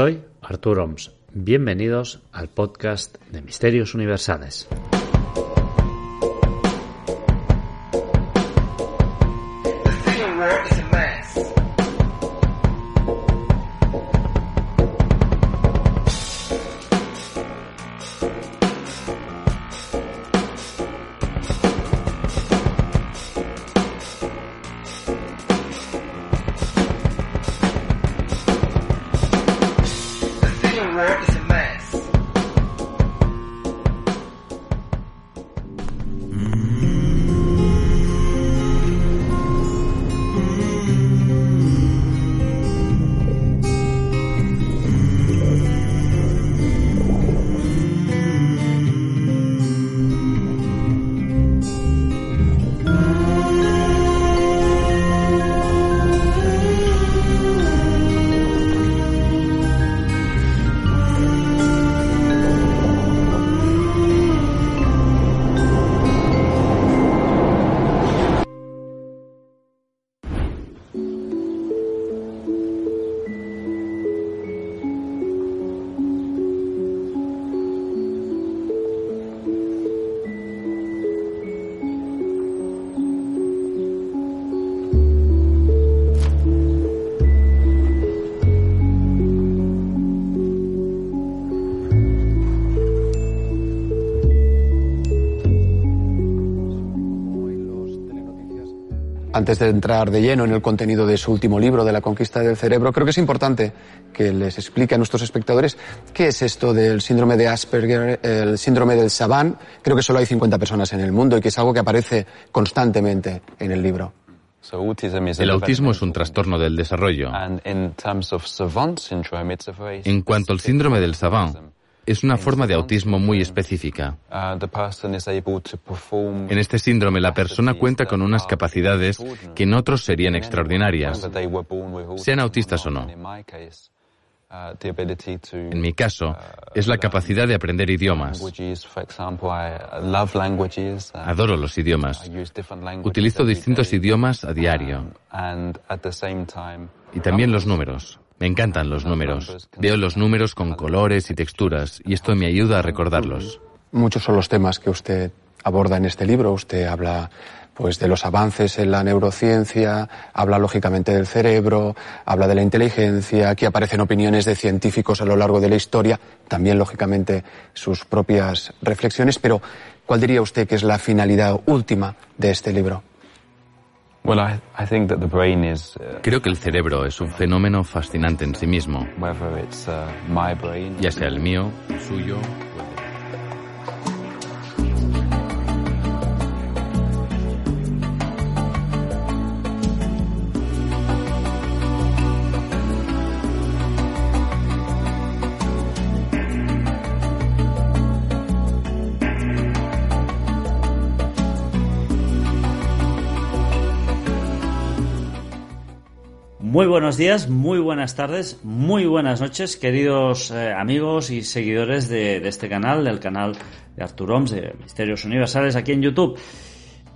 Soy Artur Oms. Bienvenidos al podcast de Misterios Universales. Antes de entrar de lleno en el contenido de su último libro, de la conquista del cerebro, creo que es importante que les explique a nuestros espectadores qué es esto del síndrome de Asperger, el síndrome del Savant. Creo que solo hay 50 personas en el mundo y que es algo que aparece constantemente en el libro. El autismo es un trastorno del desarrollo. En cuanto al síndrome del Savant, es una forma de autismo muy específica. En este síndrome la persona cuenta con unas capacidades que en otros serían extraordinarias, sean autistas o no. En mi caso, es la capacidad de aprender idiomas. Adoro los idiomas. Utilizo distintos idiomas a diario. Y también los números. Me encantan los números. Veo los números con colores y texturas y esto me ayuda a recordarlos. Muchos son los temas que usted aborda en este libro. Usted habla pues de los avances en la neurociencia, habla lógicamente del cerebro, habla de la inteligencia, aquí aparecen opiniones de científicos a lo largo de la historia, también lógicamente sus propias reflexiones, pero ¿cuál diría usted que es la finalidad última de este libro? Uh, Creo que el cerebro es un fenómeno fascinante en sí mismo, uh, ya sea el mío, el suyo Muy buenos días, muy buenas tardes, muy buenas noches, queridos eh, amigos y seguidores de, este canal, del canal de Artur Oms, de Misterios Universales, aquí en YouTube.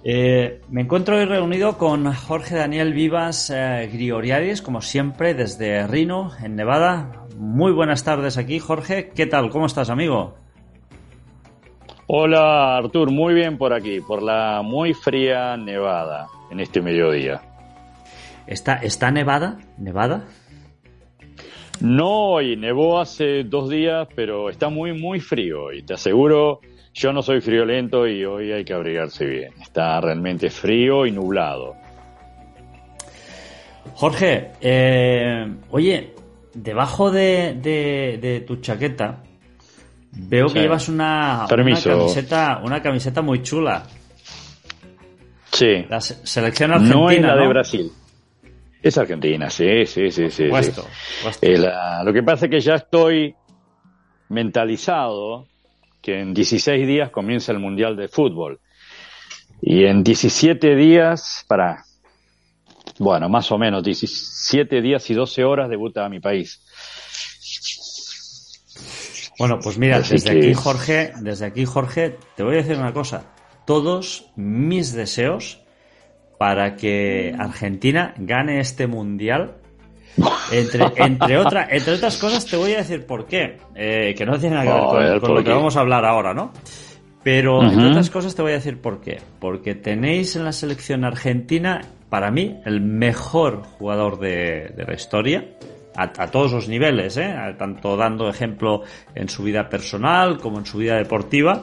Eh, me encuentro hoy reunido con Jorge Daniel Vivas eh, como siempre, desde Reno, en Nevada. Muy buenas tardes aquí, Jorge. ¿Qué tal? ¿Cómo estás, amigo? Hola, Artur. Muy bien por aquí, por la muy fría Nevada, en este mediodía. ¿Está, está nevada? ¿Nevada? No, y nevó hace dos días, pero está muy, muy frío. Y te aseguro, yo no soy friolento y hoy hay que abrigarse bien. Está realmente frío y nublado. Jorge, eh, oye, debajo de, tu chaqueta veo que llevas una, una, camiseta, una camiseta muy chula. Sí. La selección argentina. No es la de Brasil. Es Argentina, sí, sí, sí, sí. Eh, lo que pasa es que ya estoy mentalizado que en 16 días comienza el Mundial de Fútbol. Y en 17 días, para, bueno, más o menos, 17 días y 12 horas debuta a mi país. Bueno, pues mira, desde aquí, Jorge, desde aquí, Jorge, te voy a decir una cosa. Todos mis deseos para que Argentina gane este mundial. Entre, entre, otra, entre otras cosas, te voy a decir por qué. Eh, que no tiene nada que ver con, lo que vamos a hablar ahora, ¿no? Pero, entre otras cosas, te voy a decir por qué. Porque tenéis en la selección argentina, para mí, el mejor jugador de, de la historia a, todos los niveles, ¿eh? tanto dando ejemplo en su vida personal como en su vida deportiva.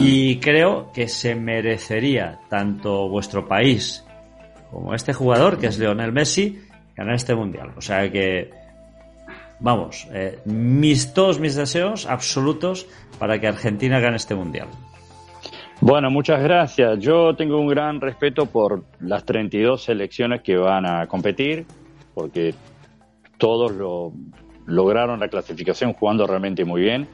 Y creo que se merecería tanto vuestro país como este jugador, que es Lionel Messi, ganar este mundial. O sea que, vamos, eh, mis, todos mis deseos absolutos para que Argentina gane este mundial. Bueno, muchas gracias. Yo tengo un gran respeto por las 32 selecciones que van a competir, porque todos lo, lograron la clasificación jugando realmente muy bien.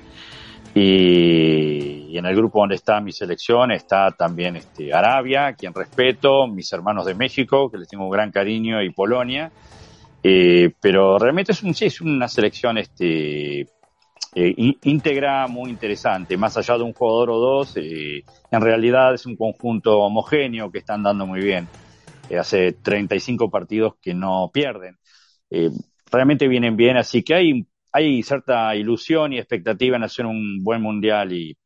Y, en el grupo donde está mi selección está también este, Arabia, quien respeto, mis hermanos de México, que les tengo un gran cariño, y Polonia. Eh, pero realmente es, un, sí, es una selección este, eh, íntegra muy interesante. Más allá de un jugador o dos, eh, en realidad es un conjunto homogéneo que están dando muy bien. hace 35 partidos que no pierden realmente vienen bien, así que hay, hay cierta ilusión y expectativa en hacer un buen mundial y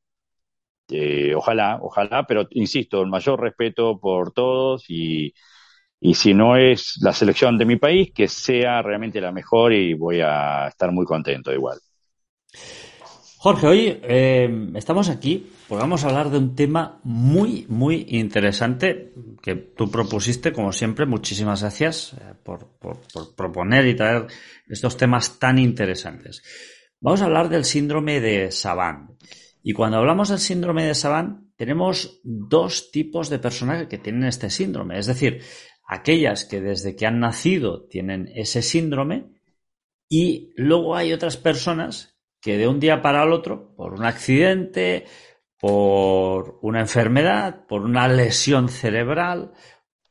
eh, ojalá, ojalá, pero insisto, el mayor respeto por todos y, y si no es la selección de mi país, que sea realmente la mejor y voy a estar muy contento igual. Jorge, hoy eh, estamos aquí porque vamos a hablar de un tema muy, muy interesante que tú propusiste, como siempre. Muchísimas gracias eh, por, proponer y traer estos temas tan interesantes. Vamos a hablar del síndrome de Savant. Y cuando hablamos del síndrome de Savant, tenemos dos tipos de personas que tienen este síndrome. Es decir, aquellas que desde que han nacido tienen ese síndrome y luego hay otras personas que de un día para el otro, por un accidente, por una enfermedad, por una lesión cerebral,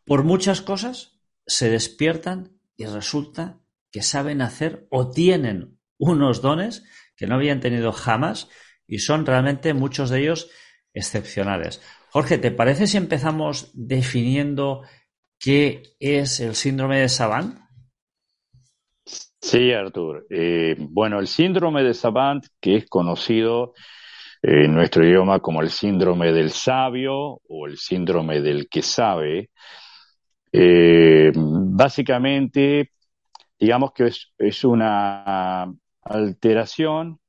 por muchas cosas, se despiertan y resulta que saben hacer o tienen unos dones que no habían tenido jamás y son realmente muchos de ellos excepcionales. Jorge, ¿te parece si empezamos definiendo qué es el síndrome de Savant? Sí, Artur. Eh, bueno, el síndrome de Savant, que es conocido en nuestro idioma como el síndrome del sabio o el síndrome del que sabe, eh, básicamente, digamos que es una alteración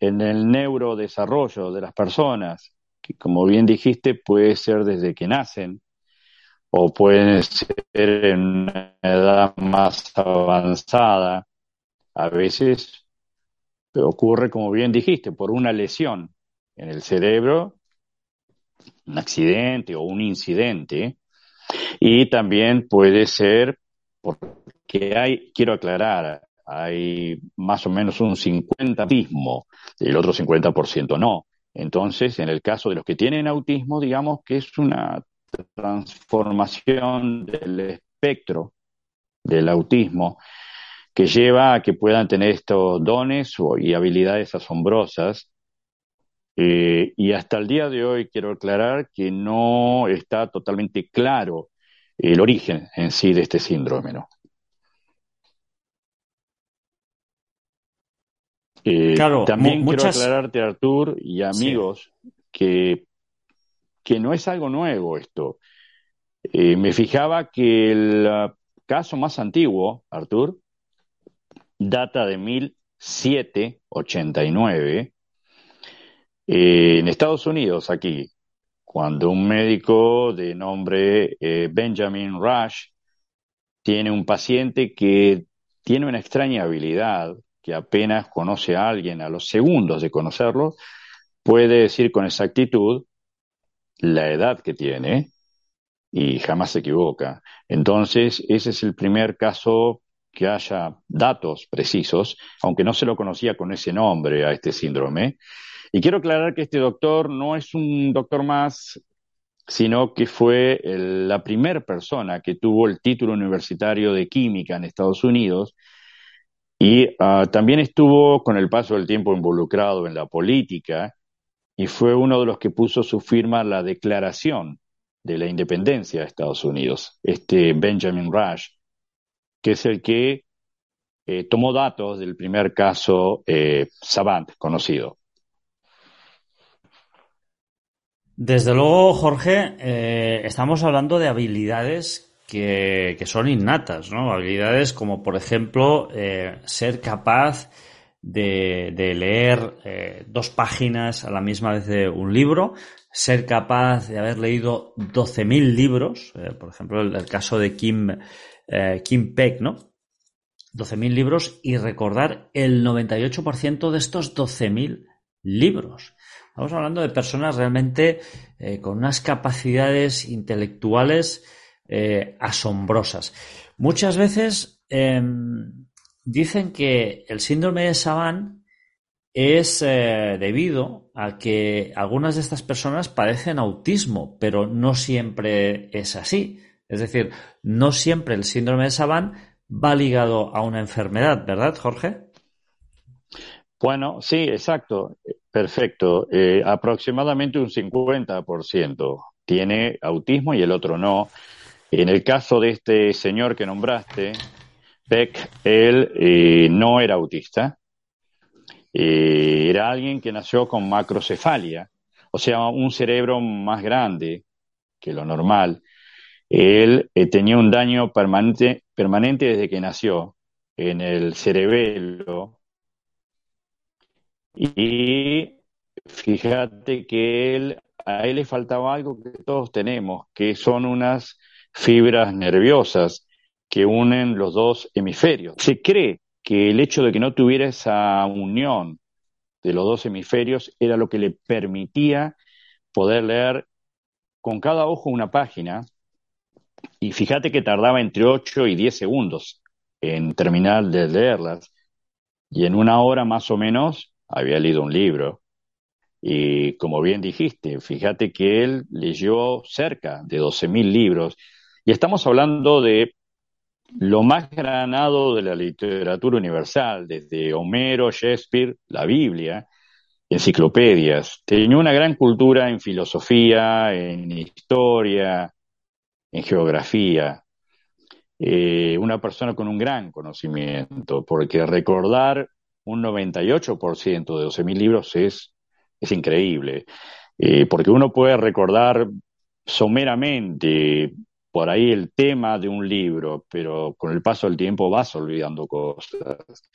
en el neurodesarrollo de las personas, que como bien dijiste puede ser desde que nacen o pueden ser en una edad más avanzada. A veces ocurre, como bien dijiste, por una lesión en el cerebro, un accidente o un incidente, y también puede ser porque hay, quiero aclarar, hay más o menos un 50 autismo, el otro 50% no. Entonces, en el caso de los que tienen autismo, digamos que es una transformación del espectro del autismo que lleva a que puedan tener estos dones y habilidades asombrosas. Eh, y hasta el día de hoy quiero aclarar que no está totalmente claro el origen en sí de este síndrome. ¿no? Eh, claro, también quiero aclararte, Artur, y amigos, que que no es algo nuevo esto. Eh, me fijaba que el uh, caso más antiguo, Artur, data de 1789, eh, en Estados Unidos, aquí, cuando un médico de nombre eh, Benjamin Rush tiene un paciente que tiene una extraña habilidad, que apenas conoce a alguien a los segundos de conocerlo, puede decir con exactitud la edad que tiene y jamás se equivoca. Entonces, ese es el primer caso que haya datos precisos, aunque no se lo conocía con ese nombre a este síndrome. Y quiero aclarar que este doctor no es un doctor más, sino que fue la primera persona que tuvo el título universitario de química en Estados Unidos y ah, también estuvo con el paso del tiempo involucrado en la política y fue uno de los que puso su firma la declaración de la independencia de Estados Unidos, este Benjamin Rush, que es el que eh, tomó datos del primer caso eh, Savant conocido. Desde luego, Jorge, eh, estamos hablando de habilidades que, son innatas, ¿no? Habilidades como, por ejemplo, ser capaz de, leer dos páginas a la misma vez de un libro, ser capaz de haber leído 12.000 libros, por ejemplo, el, el, caso de Kim eh, Kim Peck, ¿no? 12.000 libros y recordar el 98% de estos 12.000 libros. Estamos hablando de personas realmente eh, con unas capacidades intelectuales eh, asombrosas. Muchas veces em, dicen que el síndrome de Savant es debido a que algunas de estas personas padecen autismo, pero no siempre es así. Es decir, no siempre el síndrome de Savant va ligado a una enfermedad, ¿verdad, Jorge? Bueno, sí, exacto, perfecto. Eh, aproximadamente un 50% tiene autismo y el otro no. En el caso de este señor que nombraste, Peck, él eh, no era autista, eh, era alguien que nació con macrocefalia, o sea, un cerebro más grande que lo normal. Él eh, tenía un daño permanente, permanente desde que nació en el cerebelo. Y fíjate que él, a él le faltaba algo que todos tenemos, que son unas fibras nerviosas que unen los dos hemisferios. Se cree que el hecho de que no tuviera esa unión de los dos hemisferios era lo que le permitía poder leer con cada ojo una página y fíjate que tardaba entre 8 y 10 segundos en terminar de leerlas. Y en una hora más o menos había leído un libro. Y como bien dijiste, fíjate que él leyó cerca de 12.000 libros. Y estamos hablando de lo más granado de la literatura universal, desde Homero, Shakespeare, la Biblia, enciclopedias. Tenía una gran cultura en filosofía, en historia, en geografía, eh, una persona con un gran conocimiento, porque recordar un 98% de 12.000 libros es, es increíble, eh, porque uno puede recordar someramente por ahí el tema de un libro, pero con el paso del tiempo vas olvidando cosas.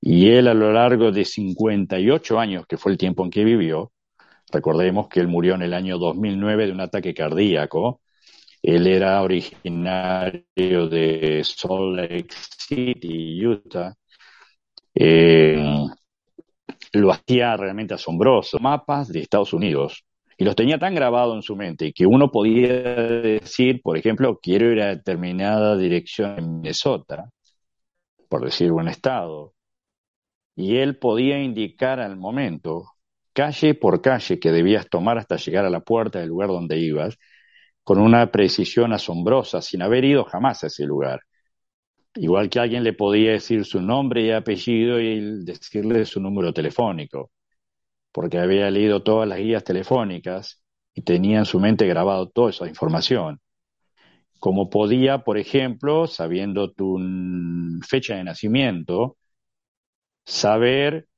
Y él a lo largo de 58 años, que fue el tiempo en que vivió, recordemos que él murió en el año 2009 de un ataque cardíaco, él era originario de Salt Lake City, Utah. Eh, lo hacía realmente asombroso. Mapas de Estados Unidos. Y los tenía tan grabados en su mente que uno podía decir, por ejemplo, quiero ir a determinada dirección en Minnesota, por decir un estado. Y él podía indicar al momento, calle por calle, que debías tomar hasta llegar a la puerta del lugar donde ibas, con una precisión asombrosa, sin haber ido jamás a ese lugar. Igual que alguien le podía decir su nombre y apellido y decirle su número telefónico, porque había leído todas las guías telefónicas y tenía en su mente grabado toda esa información. Como podía, por ejemplo, sabiendo tu fecha de nacimiento, saber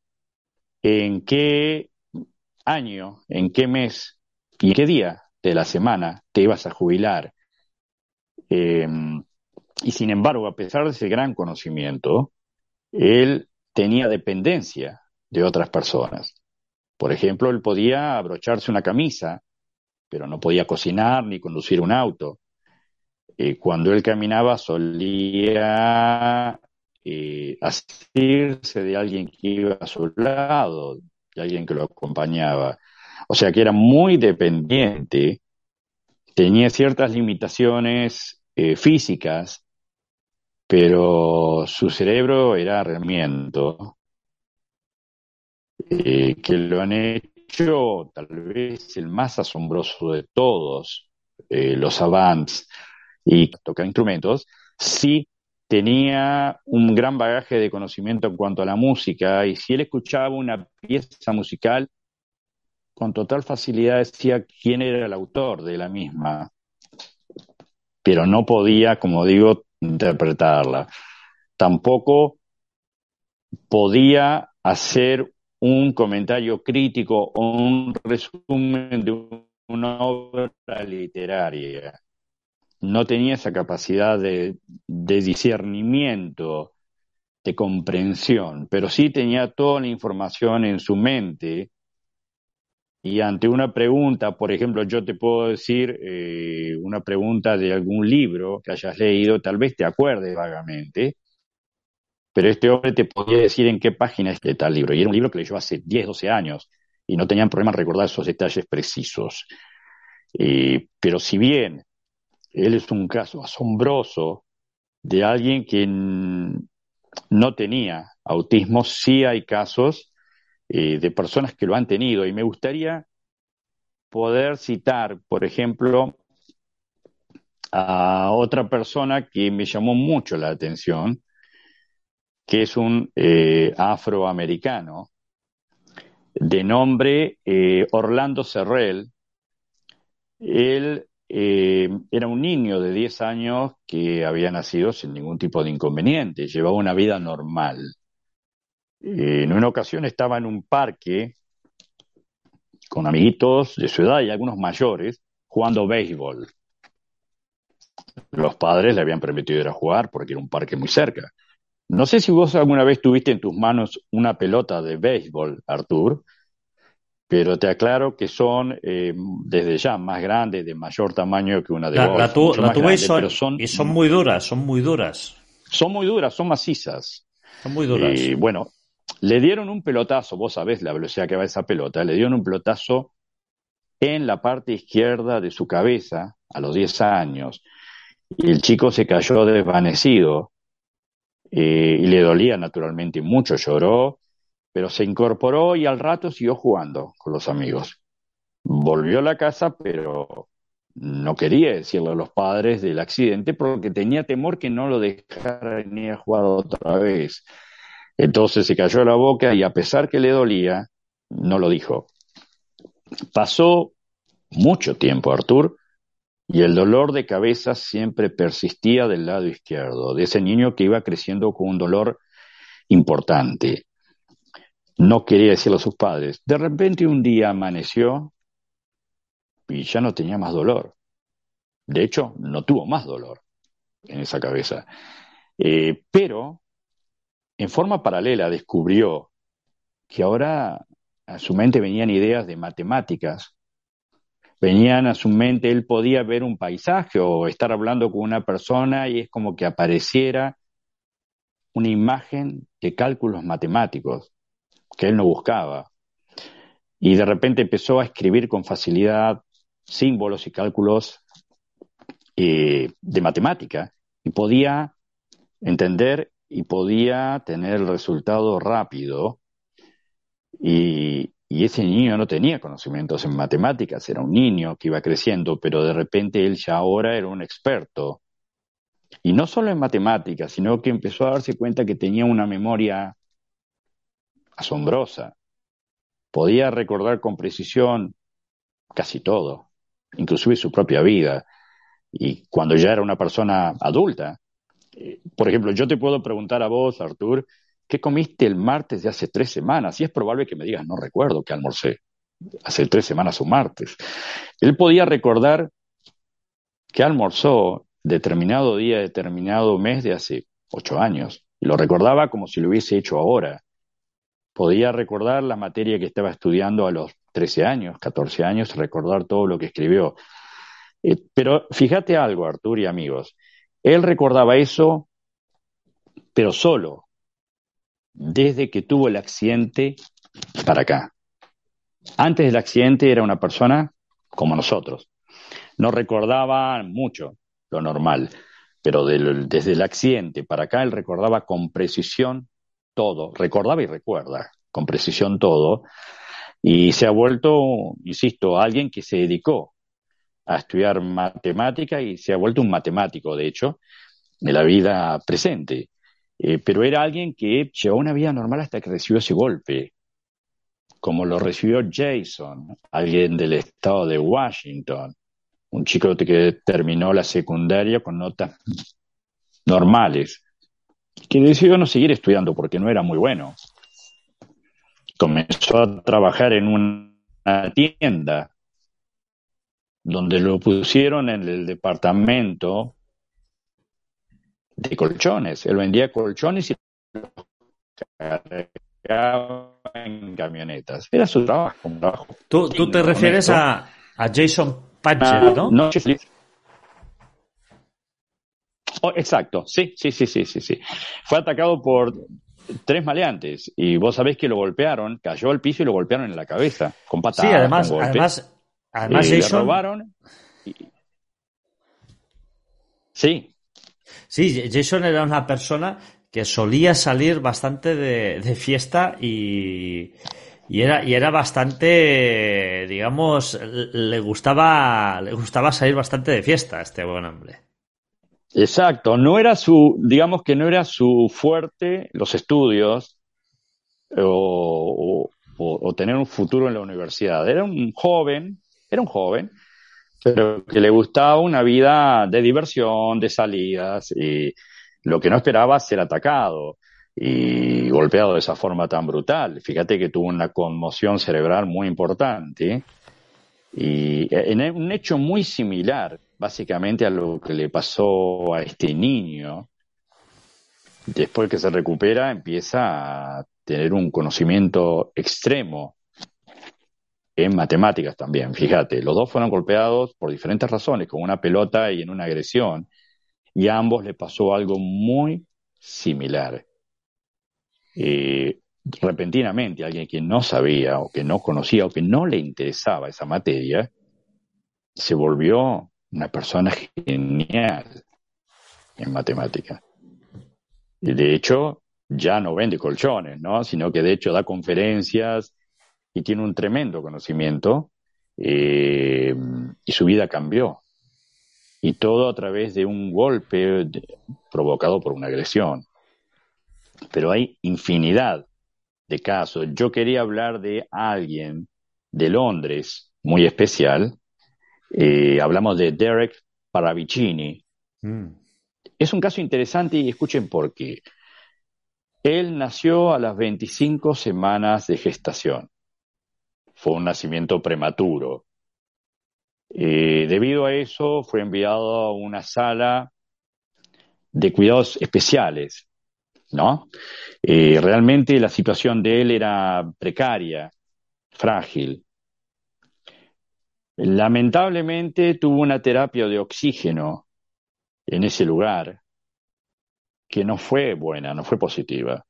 en qué año, en qué mes y qué día de la semana te ibas a jubilar. Em, y sin embargo, a pesar de ese gran conocimiento, él tenía dependencia de otras personas. Por ejemplo, él podía abrocharse una camisa, pero no podía cocinar ni conducir un auto. Eh, cuando él caminaba solía eh, asistirse de alguien que iba a su lado, de alguien que lo acompañaba. O sea que era muy dependiente, tenía ciertas limitaciones eh, físicas pero su cerebro era herramiento, eh, que lo han hecho tal vez el más asombroso de todos, eh, los avants y tocar instrumentos, sí tenía un gran bagaje de conocimiento en cuanto a la música y si él escuchaba una pieza musical, con total facilidad decía quién era el autor de la misma, pero no podía, como digo, interpretarla. Tampoco podía hacer un comentario crítico o un resumen de una obra literaria. No tenía esa capacidad de, discernimiento, de comprensión, pero sí tenía toda la información en su mente y ante una pregunta, por ejemplo, yo te puedo decir eh, una pregunta de algún libro que hayas leído, tal vez te acuerdes vagamente, pero este hombre te podía decir en qué página es de tal libro. Y era un libro que leyó hace 10, 12 años y no tenían problema recordar esos detalles precisos. Eh, pero si bien él es un caso asombroso de alguien que no tenía autismo, sí hay casos eh, de personas que lo han tenido. Y me gustaría poder citar, por ejemplo, a otra persona que me llamó mucho la atención, que es un eh, afroamericano de nombre eh, Orlando Serrell. Él era un niño de 10 años que había nacido sin ningún tipo de inconveniente, llevaba una vida normal. Eh, en una ocasión estaba en un parque con amiguitos de su edad y algunos mayores jugando béisbol. Los padres le habían permitido ir a jugar porque era un parque muy cerca. No sé si vos alguna vez tuviste en tus manos una pelota de béisbol, Artur, pero te aclaro que son eh, desde ya más grandes, de mayor tamaño que una de la, La, tuve y son, muy duras, son muy duras. Son muy duras, son macizas. Son muy duras. Y bueno, le dieron un pelotazo, vos sabés la velocidad que va esa pelota, le dieron un pelotazo en la parte izquierda de su cabeza a los 10 años. Y el chico se cayó desvanecido eh, y le dolía naturalmente mucho, lloró, pero se incorporó y al rato siguió jugando con los amigos. Volvió a la casa, pero no quería decirle a los padres del accidente porque tenía temor que no lo dejaran ni a jugar otra vez. Entonces se cayó la boca y a pesar que le dolía, no lo dijo. Pasó mucho tiempo Artur y el dolor de cabeza siempre persistía del lado izquierdo, de ese niño que iba creciendo con un dolor importante. No quería decirlo a sus padres. De repente un día amaneció y ya no tenía más dolor. De hecho, no tuvo más dolor en esa cabeza. Eh, pero en forma paralela descubrió que ahora a su mente venían ideas de matemáticas, venían a su mente, él podía ver un paisaje o estar hablando con una persona y es como que apareciera una imagen de cálculos matemáticos que él no buscaba. Y de repente empezó a escribir con facilidad símbolos y cálculos eh, de matemática y podía entender y podía tener el resultado rápido y, ese niño no tenía conocimientos en matemáticas, era un niño que iba creciendo, pero de repente él ya ahora era un experto. Y no solo en matemáticas, sino que empezó a darse cuenta que tenía una memoria asombrosa. Podía recordar con precisión casi todo, inclusive su propia vida. Y cuando ya era una persona adulta, por ejemplo, yo te puedo preguntar a vos, Artur, ¿qué comiste el martes de hace tres semanas? Y es probable que me digas, no recuerdo que almorcé hace tres semanas o martes. Él podía recordar que almorzó determinado día, determinado mes de hace ocho años. Y lo recordaba como si lo hubiese hecho ahora. Podía recordar la materia que estaba estudiando a los 13 años, 14 años, recordar todo lo que escribió. Eh, pero fíjate algo, Artur y amigos. Él recordaba eso, pero solo, desde que tuvo el accidente para acá. Antes del accidente era una persona como nosotros. No recordaba mucho, lo normal. pero desde el accidente para acá él recordaba con precisión todo, recordaba y recuerda con precisión todo, y se ha vuelto, insisto, alguien que se dedicó a estudiar matemática y se ha vuelto un matemático, de hecho, de la vida presente. Eh, pero era alguien que llevó una vida normal hasta que recibió ese golpe, como lo recibió Jason, alguien del estado de Washington, un chico que terminó la secundaria con notas normales, que decidió no seguir estudiando porque no era muy bueno. Comenzó a trabajar en una tienda donde lo pusieron en el departamento de colchones. Él vendía colchones y los cargaba en camionetas. Era su trabajo. trabajo. ¿Tú, tú te refieres a, a, Jason Patcher, ¿no? no oh, exacto, sí, sí, sí, sí, sí, sí. Fue atacado por tres maleantes y vos sabés que lo golpearon, cayó al piso y lo golpearon en la cabeza con patadas. Sí, además, además, además eh, Jason... Le robaron. Sí, Sí, Jason era una persona que solía salir bastante de, fiesta y, y, era, y era bastante, digamos, le gustaba, le gustaba salir bastante de fiesta a este buen hombre. Exacto, no era su, digamos que no era su fuerte los estudios o, o tener un futuro en la universidad. Era un joven, era un joven pero que le gustaba una vida de diversión, de salidas, y lo que no esperaba ser atacado y golpeado de esa forma tan brutal. Fíjate que tuvo una conmoción cerebral muy importante y en un hecho muy similar, básicamente, a lo que le pasó a este niño. Después que se recupera, empieza a tener un conocimiento extremo en matemáticas también, fíjate, los dos fueron golpeados por diferentes razones, con una pelota y en una agresión, y a ambos le pasó algo muy similar. Eh, repentinamente, alguien que no sabía o que no conocía o que no le interesaba esa materia, se volvió una persona genial en matemáticas. Y de hecho, ya no vende colchones, ¿no? Sino que de hecho da conferencias y tiene un tremendo conocimiento eh, y su vida cambió. Y todo a través de un golpe provocado por una agresión. Pero hay infinidad de casos. Yo quería hablar de alguien de Londres muy especial. Eh, hablamos de Derek Paravicini. Mm. Es un caso interesante y escuchen por qué. Él nació a las 25 semanas de gestación fue un nacimiento prematuro. Eh, debido a eso, fue enviado a una sala de cuidados especiales, ¿no? Eh, realmente la situación de él era precaria, frágil. Lamentablemente tuvo una terapia de oxígeno en ese lugar que no fue buena, no fue positiva.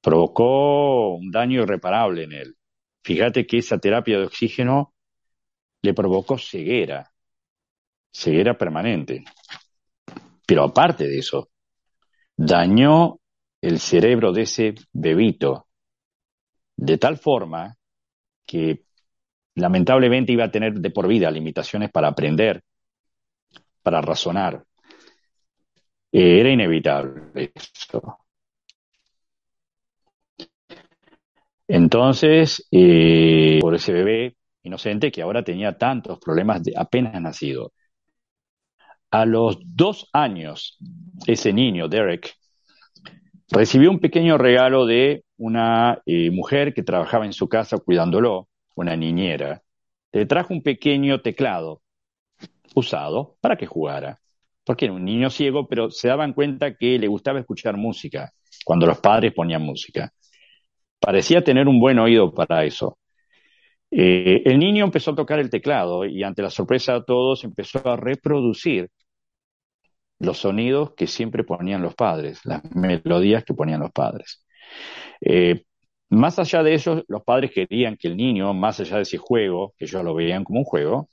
Provocó un daño irreparable en él. Fíjate que esa terapia de oxígeno le provocó ceguera, ceguera permanente. Pero aparte de eso, dañó el cerebro de ese bebito de tal forma que lamentablemente iba a tener de por vida limitaciones para aprender, para razonar. era inevitable eso. Entonces, eh, por ese bebé inocente que ahora tenía tantos problemas de apenas nacido. A los dos años, ese niño, Derek, recibió un pequeño regalo de una eh, mujer que trabajaba en su casa cuidándolo, una niñera. Le trajo un pequeño teclado usado para que jugara. Porque era un niño ciego, pero se daban cuenta que le gustaba escuchar música cuando los padres ponían música parecía tener un buen oído para eso. Eh, el niño empezó a tocar el teclado y ante la sorpresa de todos empezó a reproducir los sonidos que siempre ponían los padres, las melodías que ponían los padres. Eh, más allá de eso, los padres querían que el niño, más allá de ese juego, que ellos lo veían como un juego,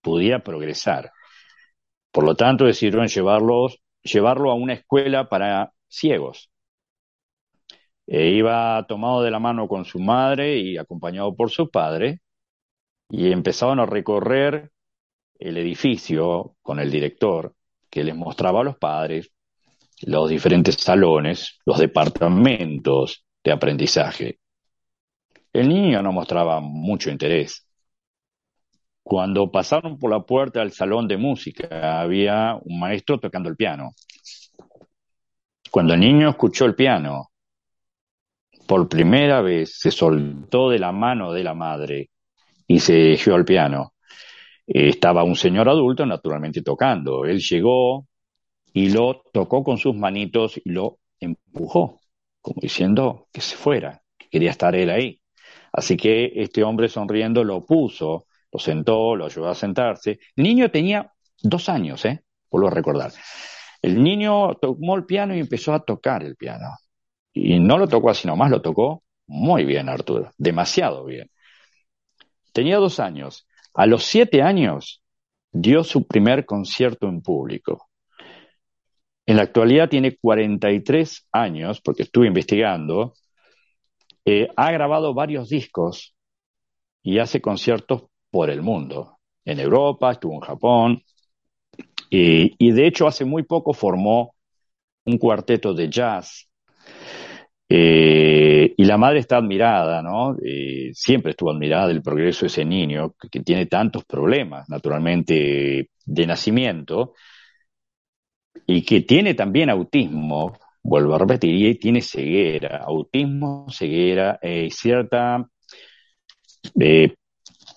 pudiera progresar. Por lo tanto, decidieron llevarlos, llevarlo a una escuela para ciegos. E iba tomado de la mano con su madre y acompañado por su padre, y empezaron a recorrer el edificio con el director, que les mostraba a los padres los diferentes salones, los departamentos de aprendizaje. El niño no mostraba mucho interés. Cuando pasaron por la puerta del salón de música, había un maestro tocando el piano. Cuando el niño escuchó el piano, por primera vez se soltó de la mano de la madre y se dirigió al piano. Estaba un señor adulto naturalmente tocando. Él llegó y lo tocó con sus manitos y lo empujó, como diciendo que se fuera, que quería estar él ahí. Así que este hombre sonriendo lo puso, lo sentó, lo ayudó a sentarse. El niño tenía dos años, ¿eh? Vuelvo a recordar. El niño tomó el piano y empezó a tocar el piano. Y no lo tocó así nomás, lo tocó muy bien, Arturo, demasiado bien. Tenía dos años. A los siete años dio su primer concierto en público. En la actualidad tiene 43 años, porque estuve investigando, eh, ha grabado varios discos y hace conciertos por el mundo. En Europa, estuvo en Japón, y de hecho hace muy poco formó un cuarteto de jazz. Eh, y la madre está admirada, ¿no? Eh, siempre estuvo admirada del progreso de ese niño, que, tiene tantos problemas, naturalmente, de nacimiento, y que tiene también autismo, vuelvo a repetir, y tiene ceguera, autismo, ceguera y cierta, eh,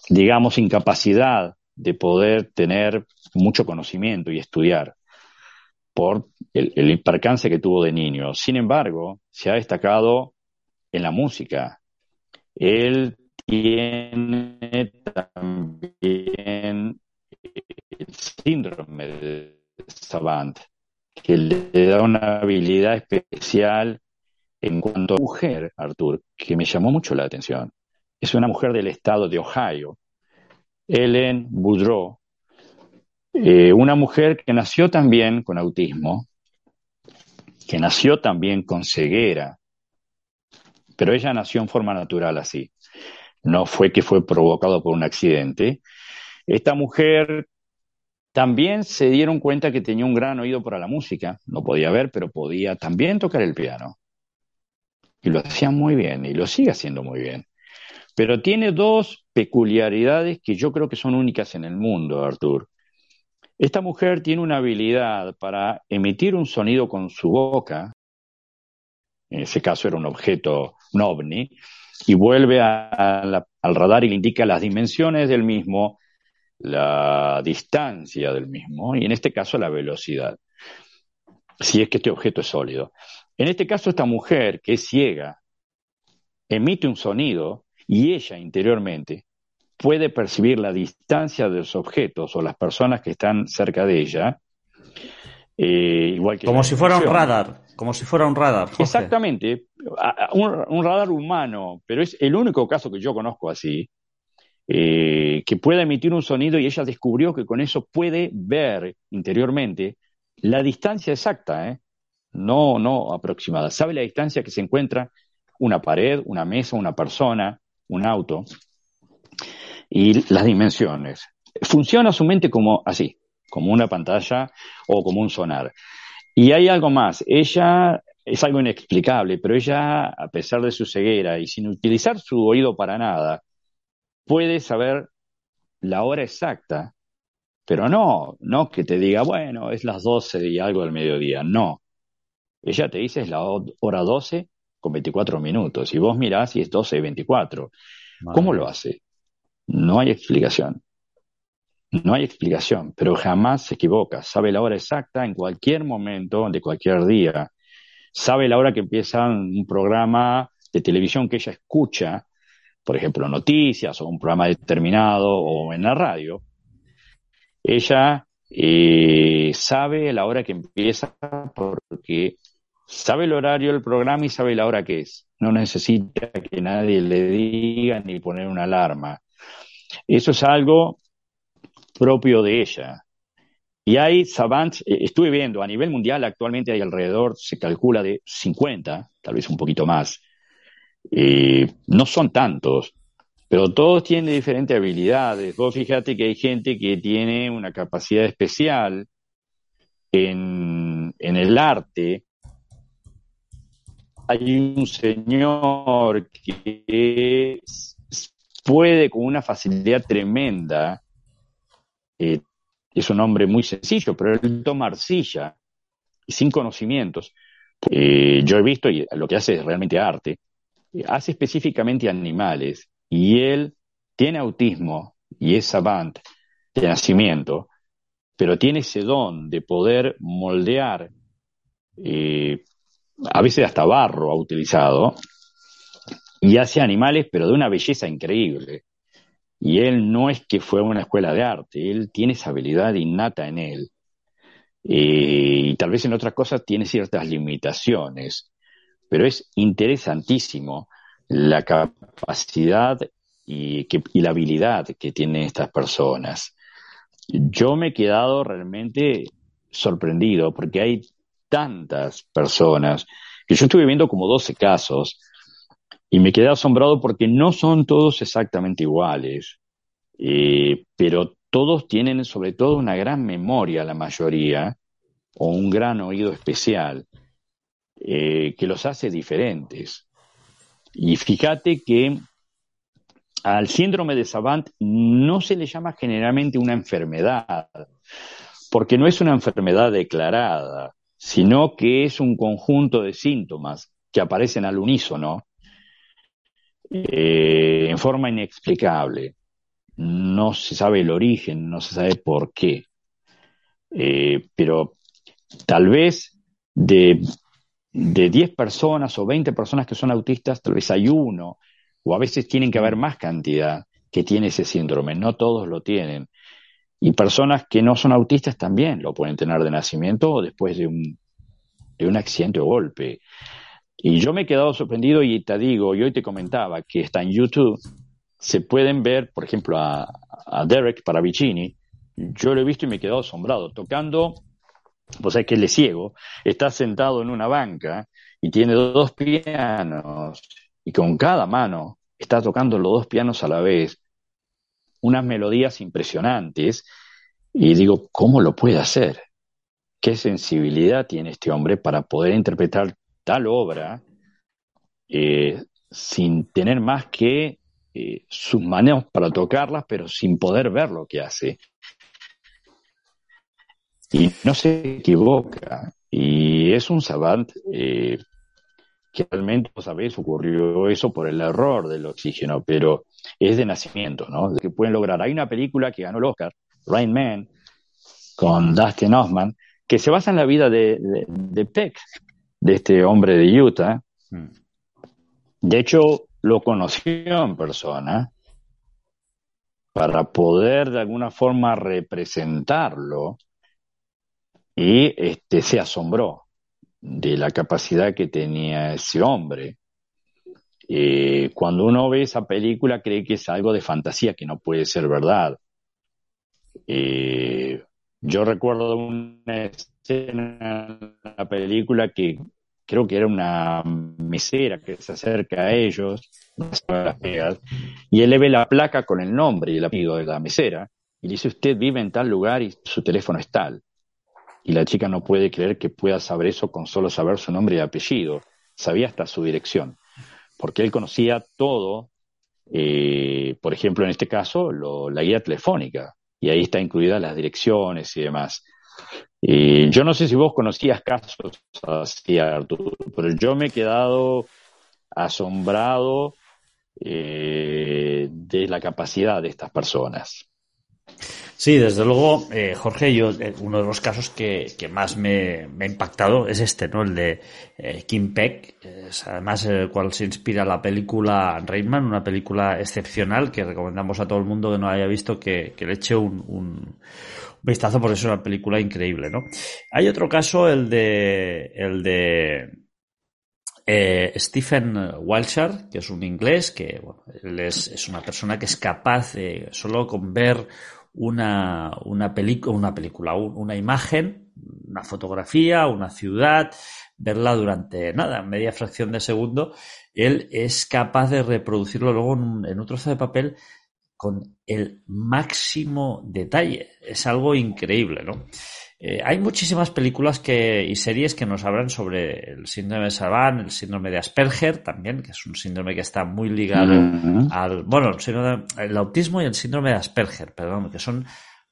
digamos, incapacidad de poder tener mucho conocimiento y estudiar por el, el que tuvo de niño. Sin embargo, se ha destacado en la música. Él tiene también el síndrome de Savant, que le da una habilidad especial en cuanto a mujer, Artur, que me llamó mucho la atención. Es una mujer del estado de Ohio, Ellen Boudreau, eh, una mujer que nació también con autismo, que nació también con ceguera, pero ella nació en forma natural así. No fue que fue provocado por un accidente. Esta mujer también se dieron cuenta que tenía un gran oído para la música, no podía ver, pero podía también tocar el piano. Y lo hacía muy bien, y lo sigue haciendo muy bien. Pero tiene dos peculiaridades que yo creo que son únicas en el mundo, Artur. Esta mujer tiene una habilidad para emitir un sonido con su boca, en ese caso era un objeto, un ovni, y vuelve al radar y le indica las dimensiones del mismo la distancia del mismo y en este caso la velocidad, si es que este objeto es sólido. En este caso esta mujer que es ciega emite un sonido y ella interiormente puede percibir la distancia de los objetos o las personas que están cerca de ella. Eh, igual que como si fuera un radar, como si fuera un radar. Exactamente, un radar humano, pero es el único caso que yo conozco así, eh, que pueda emitir un sonido y ella descubrió que con eso puede ver interiormente la distancia exacta, ¿eh? no, no aproximada. Sabe la distancia que se encuentra una pared, una mesa, una persona, un auto y las dimensiones. Funciona su mente como así, como una pantalla o como un sonar. Y hay algo más, ella es algo inexplicable, pero ella, a pesar de su ceguera y sin utilizar su oído para nada, puede saber la hora exacta, pero no, no que te diga, bueno, es las 12 y algo del mediodía, no. Ella te dice es la hora 12 con 24 minutos y vos mirás y es 12 y 24. ¿Cómo lo hace? No hay explicación. No hay explicación, pero jamás se equivoca. Sabe la hora exacta en cualquier momento de cualquier día. Sabe la hora que empieza un programa de televisión que ella escucha por ejemplo, noticias o un programa determinado o en la radio, ella eh, sabe la hora que empieza porque sabe el horario del programa y sabe la hora que es. No necesita que nadie le diga ni poner una alarma. Eso es algo propio de ella. Y hay savants, eh, estuve viendo, a nivel mundial actualmente hay alrededor, se calcula de 50, tal vez un poquito más. Eh, no son tantos, pero todos tienen diferentes habilidades. Vos fíjate que hay gente que tiene una capacidad especial en, en el arte. Hay un señor que puede con una facilidad tremenda eh, es un hombre muy sencillo, pero él toma arcilla y sin conocimientos. Eh, yo he visto, y lo que hace es realmente arte, eh, hace específicamente animales, y él tiene autismo y es savant de nacimiento, pero tiene ese don de poder moldear, a veces hasta barro ha utilizado, y hace animales, pero de una belleza increíble. Y él no es que fue a una escuela de arte, él tiene esa habilidad innata en él. Eh, y tal vez en otras cosas tiene ciertas limitaciones, pero es interesantísimo la capacidad y, y la habilidad que tienen estas personas. Yo me he quedado realmente sorprendido porque hay tantas personas que yo estuve viendo como 12 casos y me quedé asombrado porque no son todos exactamente iguales, eh, pero todos tienen sobre todo una gran memoria, la mayoría, o un gran oído especial, eh, que los hace diferentes. Y fíjate que al síndrome de Savant no se le llama generalmente una enfermedad, porque no es una enfermedad declarada, sino que es un conjunto de síntomas que aparecen al unísono eh, en forma inexplicable. No se sabe el origen, no se sabe por qué. Eh, pero tal vez de, de 10 personas o 20 personas que son autistas, tal vez hay uno, o a veces tienen que haber más cantidad que tiene ese síndrome. No todos lo tienen. Y personas que no son autistas también lo pueden tener de nacimiento o después de un, de un accidente o golpe. Y yo me he quedado sorprendido y te digo, y hoy te comentaba que está en YouTube, se pueden ver, por ejemplo, a, Derek Paravicini, yo lo he visto y me he quedado asombrado, tocando, pues sabés que él es ciego, está sentado en una banca y tiene dos pianos, y con cada mano está tocando los dos pianos a la vez, unas melodías impresionantes, y digo, ¿cómo lo puede hacer? ¿Qué sensibilidad tiene este hombre para poder interpretar tal obra eh, sin tener más que eh, sus manos para tocarlas, pero sin poder ver lo que hace. Y no se equivoca. Y es un savant eh, que realmente, sabéis, ocurrió eso por el error del oxígeno, pero es de nacimiento, ¿no? De que pueden lograr. Hay una película que ganó el Oscar, Rain Man, con Dustin Hoffman, que se basa en la vida de, de Peck, de este hombre de Utah. Mm. De hecho, lo conoció en persona para poder de alguna forma representarlo y este, se asombró de la capacidad que tenía ese hombre. Eh, cuando uno ve esa película cree que es algo de fantasía, que no puede ser verdad. Eh, yo recuerdo una la película que creo que era una mesera que se acerca a ellos, y él le ve la placa con el nombre y el apellido de la mesera, y dice, usted vive en tal lugar y su teléfono es tal. Y la chica no puede creer que pueda saber eso con solo saber su nombre y apellido. Sabía hasta su dirección, porque él conocía todo, eh, por ejemplo, en este caso, la guía telefónica, y ahí está incluidas las direcciones y demás. Y yo no sé si vos conocías casos así, Arturo, pero yo me he quedado asombrado eh, de la capacidad de estas personas. Sí, desde luego, eh, Jorge, yo eh, uno de los casos que, más me, ha impactado es este, ¿no? El de Kim Peck, es además el cual se inspira la película Rainman, una película excepcional que recomendamos a todo el mundo que no haya visto que, le eche un vistazo porque es una película increíble, ¿no? Hay otro caso, el de el de eh, Stephen Wilshire, que es un inglés, que bueno, él es, es, una persona que es capaz de, solo con ver una, una, una película, una imagen, una fotografía, una ciudad, verla durante nada, media fracción de segundo, él es capaz de reproducirlo luego en un, en un trozo de papel con el máximo detalle. Es algo increíble, ¿no? Eh, hay muchísimas películas que, y series que nos hablan sobre el síndrome de Savant, el síndrome de Asperger también, que es un síndrome que está muy ligado al, bueno, el, autismo y el síndrome de Asperger, perdón, que son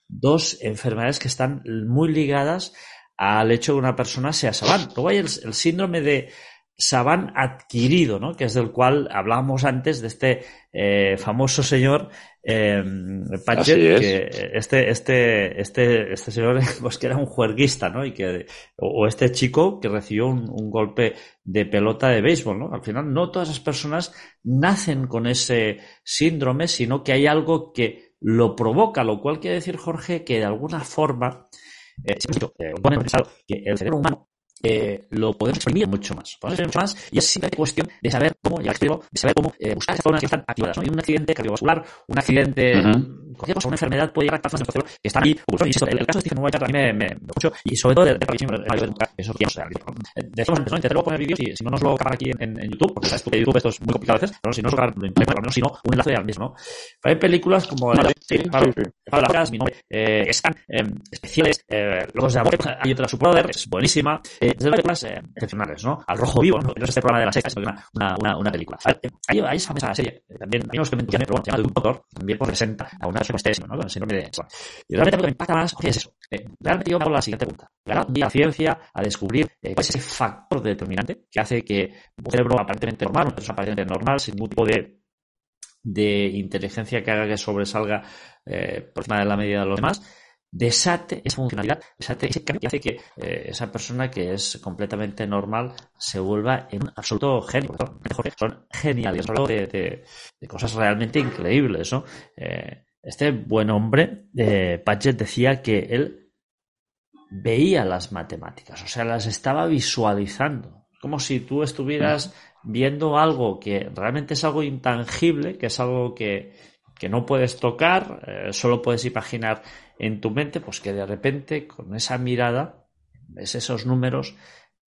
dos enfermedades que están muy ligadas al hecho de que una persona sea Savant. Luego hay el síndrome de Saban adquirido, ¿no? que es del cual hablábamos antes de este eh, famoso señor eh, que este, este, este, este señor pues que era un juerguista, ¿no? Y que, o, este chico que recibió un, un, golpe de pelota de béisbol, ¿no? Al final no todas las personas nacen con ese síndrome, sino que hay algo que lo provoca, lo cual quiere decir, Jorge, que de alguna forma, eh, eh que el cerebro humano eh, lo podemos exprimir mucho más. Podemos exprimir mucho más y es simplemente cuestión de saber cómo llegar al de saber cómo eh, buscar esas zonas que están activadas. ¿no? Y un accidente cardiovascular, un accidente, cualquier cosa, una enfermedad puede llegar a zonas del que están ahí ocultos. Y el, el, caso de Stephen White a mí me, me, me mucho y sobre todo de, de, de, de, de eso que sea, ¿no? Decimos antes, ¿no? Intentaré poner vídeos y si no nos lo cargan aquí en, en, YouTube, porque sabes tú que YouTube esto es muy complicado a veces, pero si no nos lo cargan, lo menos si no, un enlace al mismo, ¿no? Pero hay películas como la de Pablo, Pablo Las mi nombre, eh, están eh, especiales, eh, los de Amor, hay otra, su brother, es buenísima, eh, desde luego, eh, excepcionales, ¿no? Al rojo vivo, ¿no? no es este programa de la sexta, sino una, una, una, una película. Hay, hay esa famosa serie, también, hay unos que me pero bueno, se llama de un doctor, también presenta a una persona ¿no? Con el síndrome de Swan. Y realmente lo que me impacta más es eso. Eh, realmente yo me hago la siguiente pregunta. La ciencia a descubrir eh, cuál es ese factor determinante que hace que un cerebro aparentemente normal, una persona aparentemente normal, sin ningún tipo de de inteligencia que haga que sobresalga por encima de la medida de los demás, desate esa funcionalidad, desate ese cambio que hace que eh, esa persona que es completamente normal se vuelva en un absoluto genio. Son geniales, hablo de, de, de, cosas realmente increíbles. ¿no? Eh, este buen hombre, eh, Paget, decía que él veía las matemáticas, o sea, las estaba visualizando, como si tú estuvieras viendo algo que realmente es algo intangible, que es algo que, que no puedes tocar, eh, solo puedes imaginar en tu mente, pues que de repente con esa mirada ves esos números,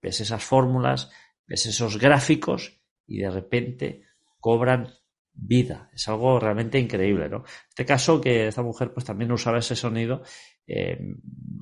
ves esas fórmulas, ves esos gráficos y de repente cobran vida. Es algo realmente increíble, ¿no? Este caso que esta mujer pues también usaba ese sonido, eh,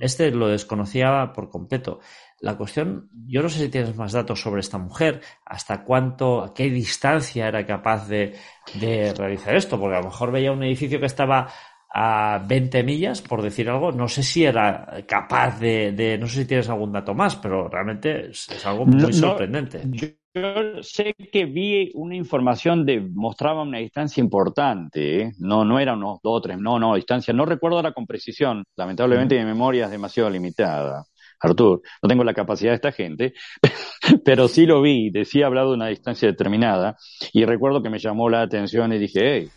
este lo desconocía por completo. La cuestión, yo no sé si tienes más datos sobre esta mujer, hasta cuánto, a qué distancia era capaz de, de realizar esto, porque a lo mejor veía un edificio que estaba a 20 millas, por decir algo. No sé si era capaz de, de no sé si tienes algún dato más, pero realmente es, es algo muy no, sorprendente. No, yo, yo, sé que vi una información de, mostraba una distancia importante, ¿eh? no, no era unos dos o tres, no, no, distancia, no recuerdo ahora con precisión, lamentablemente mi memoria es demasiado limitada. Artur, no tengo la capacidad de esta gente, pero sí lo vi, decía hablado de una distancia determinada, y recuerdo que me llamó la atención y dije, hey,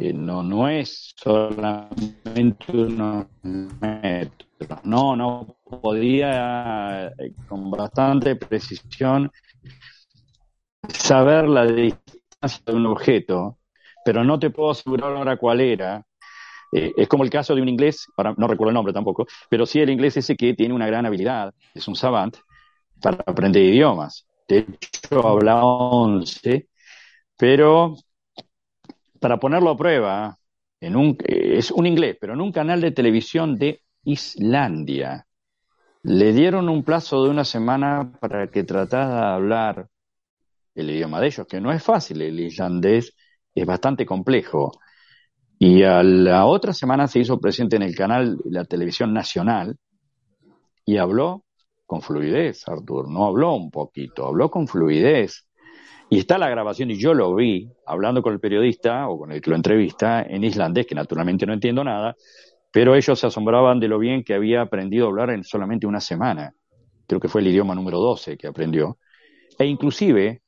eh, no, no es solamente unos metros. No, no podía eh, con bastante precisión saber la distancia de un objeto, pero no te puedo asegurar ahora cuál era. Eh, es como el caso de un inglés, para, no recuerdo el nombre tampoco, pero sí el inglés ese que tiene una gran habilidad, es un savant, para aprender idiomas. De hecho, habla 11, pero para ponerlo a prueba, en un, es un inglés, pero en un canal de televisión de Islandia. Le dieron un plazo de una semana para que tratara de hablar el idioma de ellos, que no es fácil, el islandés es bastante complejo. Y a la otra semana se hizo presente en el canal de la televisión nacional y habló con fluidez, Artur. No habló un poquito, habló con fluidez. Y está la grabación, y yo lo vi hablando con el periodista o con el que lo entrevista en islandés, que naturalmente no entiendo nada, pero ellos se asombraban de lo bien que había aprendido a hablar en solamente una semana. Creo que fue el idioma número 12 que aprendió. E inclusive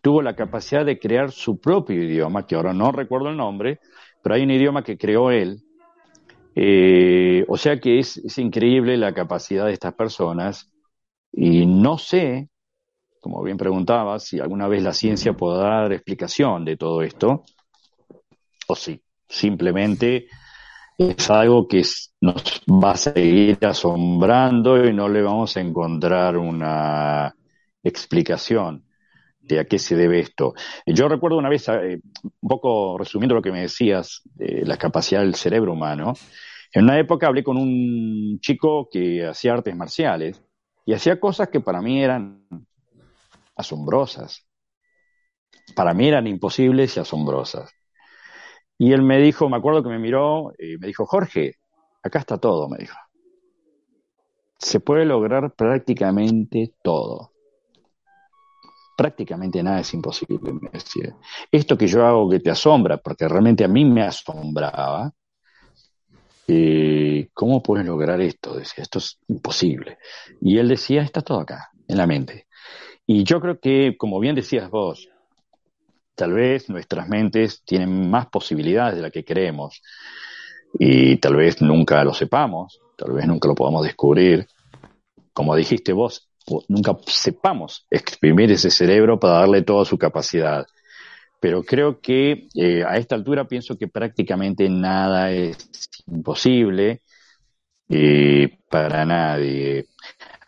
tuvo la capacidad de crear su propio idioma, que ahora no recuerdo el nombre, pero hay un idioma que creó él. Eh, o sea que es, es increíble la capacidad de estas personas. Y no sé como bien preguntaba, si alguna vez la ciencia puede dar explicación de todo esto, o si simplemente es algo que nos va a seguir asombrando y no le vamos a encontrar una explicación de a qué se debe esto. Yo recuerdo una vez, eh, un poco resumiendo lo que me decías, de la capacidad del cerebro humano, en una época hablé con un chico que hacía artes marciales y hacía cosas que para mí eran asombrosas. Para mí eran imposibles y asombrosas. Y él me dijo, me acuerdo que me miró y me dijo, Jorge, acá está todo, me dijo. Se puede lograr prácticamente todo. Prácticamente nada es imposible, me decía. Esto que yo hago que te asombra, porque realmente a mí me asombraba, eh, ¿cómo puedes lograr esto? Decía, esto es imposible. Y él decía, está todo acá, en la mente. Y yo creo que, como bien decías vos, tal vez nuestras mentes tienen más posibilidades de las que creemos y tal vez nunca lo sepamos, tal vez nunca lo podamos descubrir. Como dijiste vos, nunca sepamos exprimir ese cerebro para darle toda su capacidad. Pero creo que eh, a esta altura pienso que prácticamente nada es imposible eh, para nadie.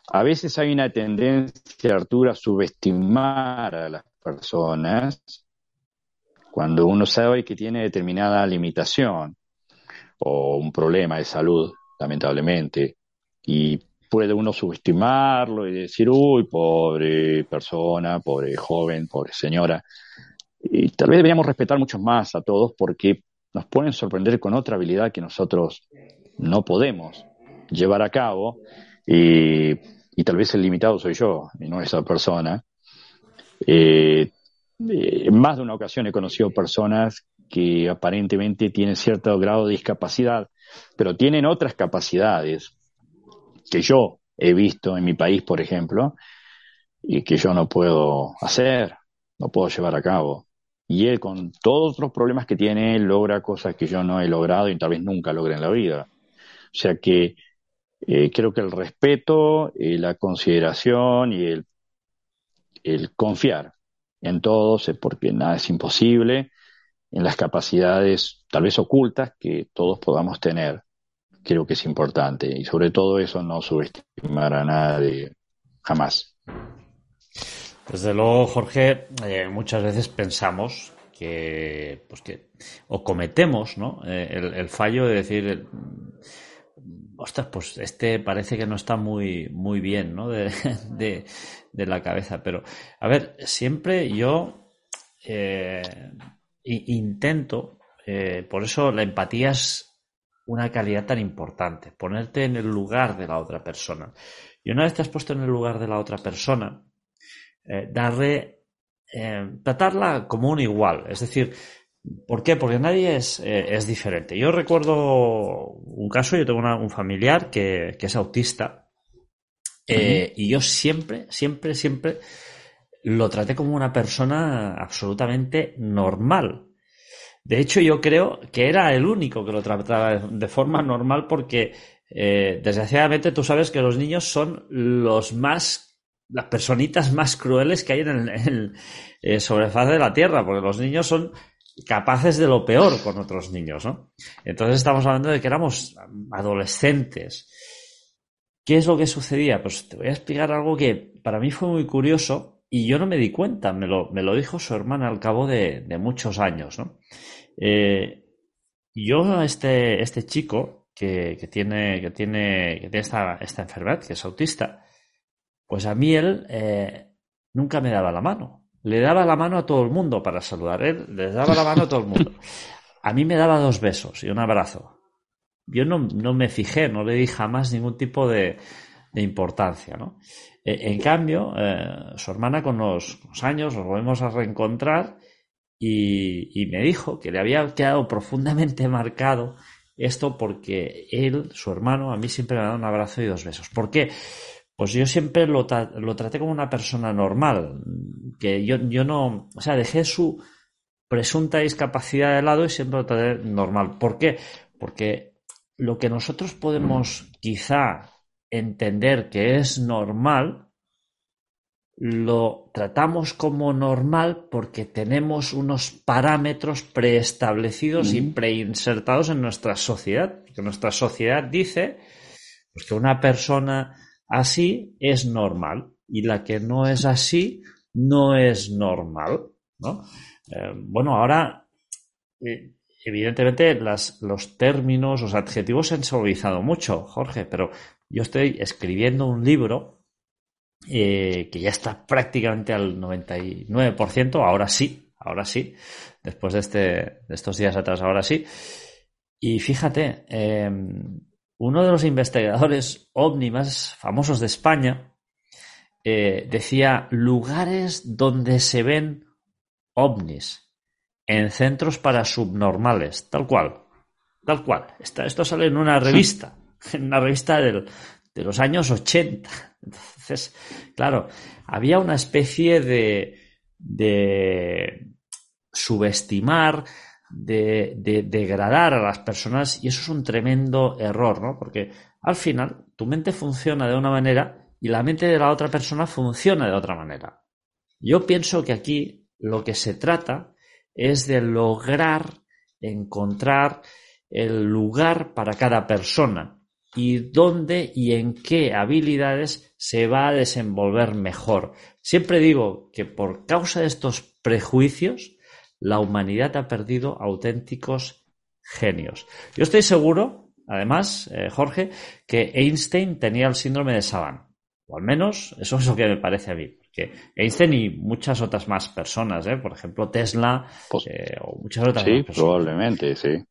A veces hay una tendencia, Arturo, a subestimar a las personas cuando uno sabe que tiene determinada limitación o un problema de salud, lamentablemente, y puede uno subestimarlo y decir, uy, pobre persona, pobre joven, pobre señora. Y tal vez deberíamos respetar mucho más a todos porque nos pueden sorprender con otra habilidad que nosotros no podemos llevar a cabo y, y tal vez el limitado soy yo y no esa persona. Eh, eh, más de una ocasión he conocido personas que aparentemente tienen cierto grado de discapacidad, pero tienen otras capacidades que yo he visto en mi país, por ejemplo, y que yo no puedo hacer, no puedo llevar a cabo. Y él, con todos los problemas que tiene, logra cosas que yo no he logrado y tal vez nunca logre en la vida. O sea que eh, creo que el respeto, y la consideración y el confiar en todos, porque nada es imposible, en las capacidades tal vez ocultas que todos podamos tener. Creo que es importante y sobre todo eso no subestimar a nadie jamás. Desde luego, Jorge, eh, muchas veces pensamos que, pues que o cometemos ¿no? Eh, el, fallo de decir, ostras, pues este parece que no está muy, muy bien ¿no? de, de la cabeza. Pero, a ver, siempre yo eh, intento, eh, por eso la empatía es una calidad tan importante, ponerte en el lugar de la otra persona. Y una vez te has puesto en el lugar de la otra persona, eh, darle, tratarla como un igual. Es decir, ¿por qué? Porque nadie es, es diferente. Yo recuerdo un caso, yo tengo un familiar que, que es autista eh, y yo siempre, siempre, siempre lo traté como una persona absolutamente normal. De hecho, yo creo que era el único que lo trataba de forma normal porque, eh, desgraciadamente, tú sabes que los niños son los más, las personitas más crueles que hay en el, eh, sobre faz de la Tierra, porque los niños son capaces de lo peor con otros niños, ¿no? Entonces estamos hablando de que éramos adolescentes ¿Qué es lo que sucedía? Pues te voy a explicar algo que para mí fue muy curioso y yo no me di cuenta, me lo, me lo dijo su hermana al cabo de, muchos años. ¿no? Eh, yo, este, este chico que, tiene, que tiene, que tiene esta, esta, enfermedad, que es autista, pues a mí él eh, nunca me daba la mano. Le daba la mano a todo el mundo para saludar. Él le daba la mano a todo el mundo. A mí me daba dos besos y un abrazo yo no, me fijé, no le di jamás ningún tipo de, importancia. ¿no? E, en cambio, eh, su hermana con los, años nos volvemos a reencontrar y, me dijo que le había quedado profundamente marcado esto porque él, su hermano, a mí siempre me ha dado un abrazo y dos besos. ¿Por qué? Pues yo siempre lo, lo traté como una persona normal, que yo, yo no, o sea, dejé su presunta discapacidad de lado y siempre lo traté normal. ¿Por qué? Porque lo que nosotros podemos quizá entender que es normal, lo tratamos como normal porque tenemos unos parámetros preestablecidos y preinsertados en nuestra sociedad. Que nuestra sociedad dice pues, que una persona así es normal y la que no es así no es normal. ¿no? Eh, bueno, ahora, eh, evidentemente, los términos, los adjetivos se han suavizado mucho, Jorge, pero yo estoy escribiendo un libro eh, que ya está prácticamente al 99%, ahora sí, ahora sí, después de, este, de estos días atrás, ahora sí. Y fíjate, em, uno de los investigadores ovni más famosos de España eh, decía lugares donde se ven ovnis en centros para subnormales, tal cual, tal cual. esto sale en una revista, en una revista de los años 80. Entonces, claro, había una especie de subestimar, de, de, degradar a las personas y eso es un tremendo error, ¿no? Porque al final tu mente funciona de una manera y la mente de la otra persona funciona de otra manera. Yo pienso que aquí lo que se trata es de lograr encontrar el lugar para cada persona y dónde y en qué habilidades se va a desenvolver mejor. Siempre digo que por causa de estos prejuicios, la humanidad ha perdido auténticos genios. Yo estoy seguro, además, eh, Jorge, que Einstein tenía el síndrome de Savant. O al menos eso es lo que me parece a mí. Que Einstein y muchas otras más personas, ¿eh? por ejemplo Tesla pues eh, o muchas otras sí, personas. probablemente, sí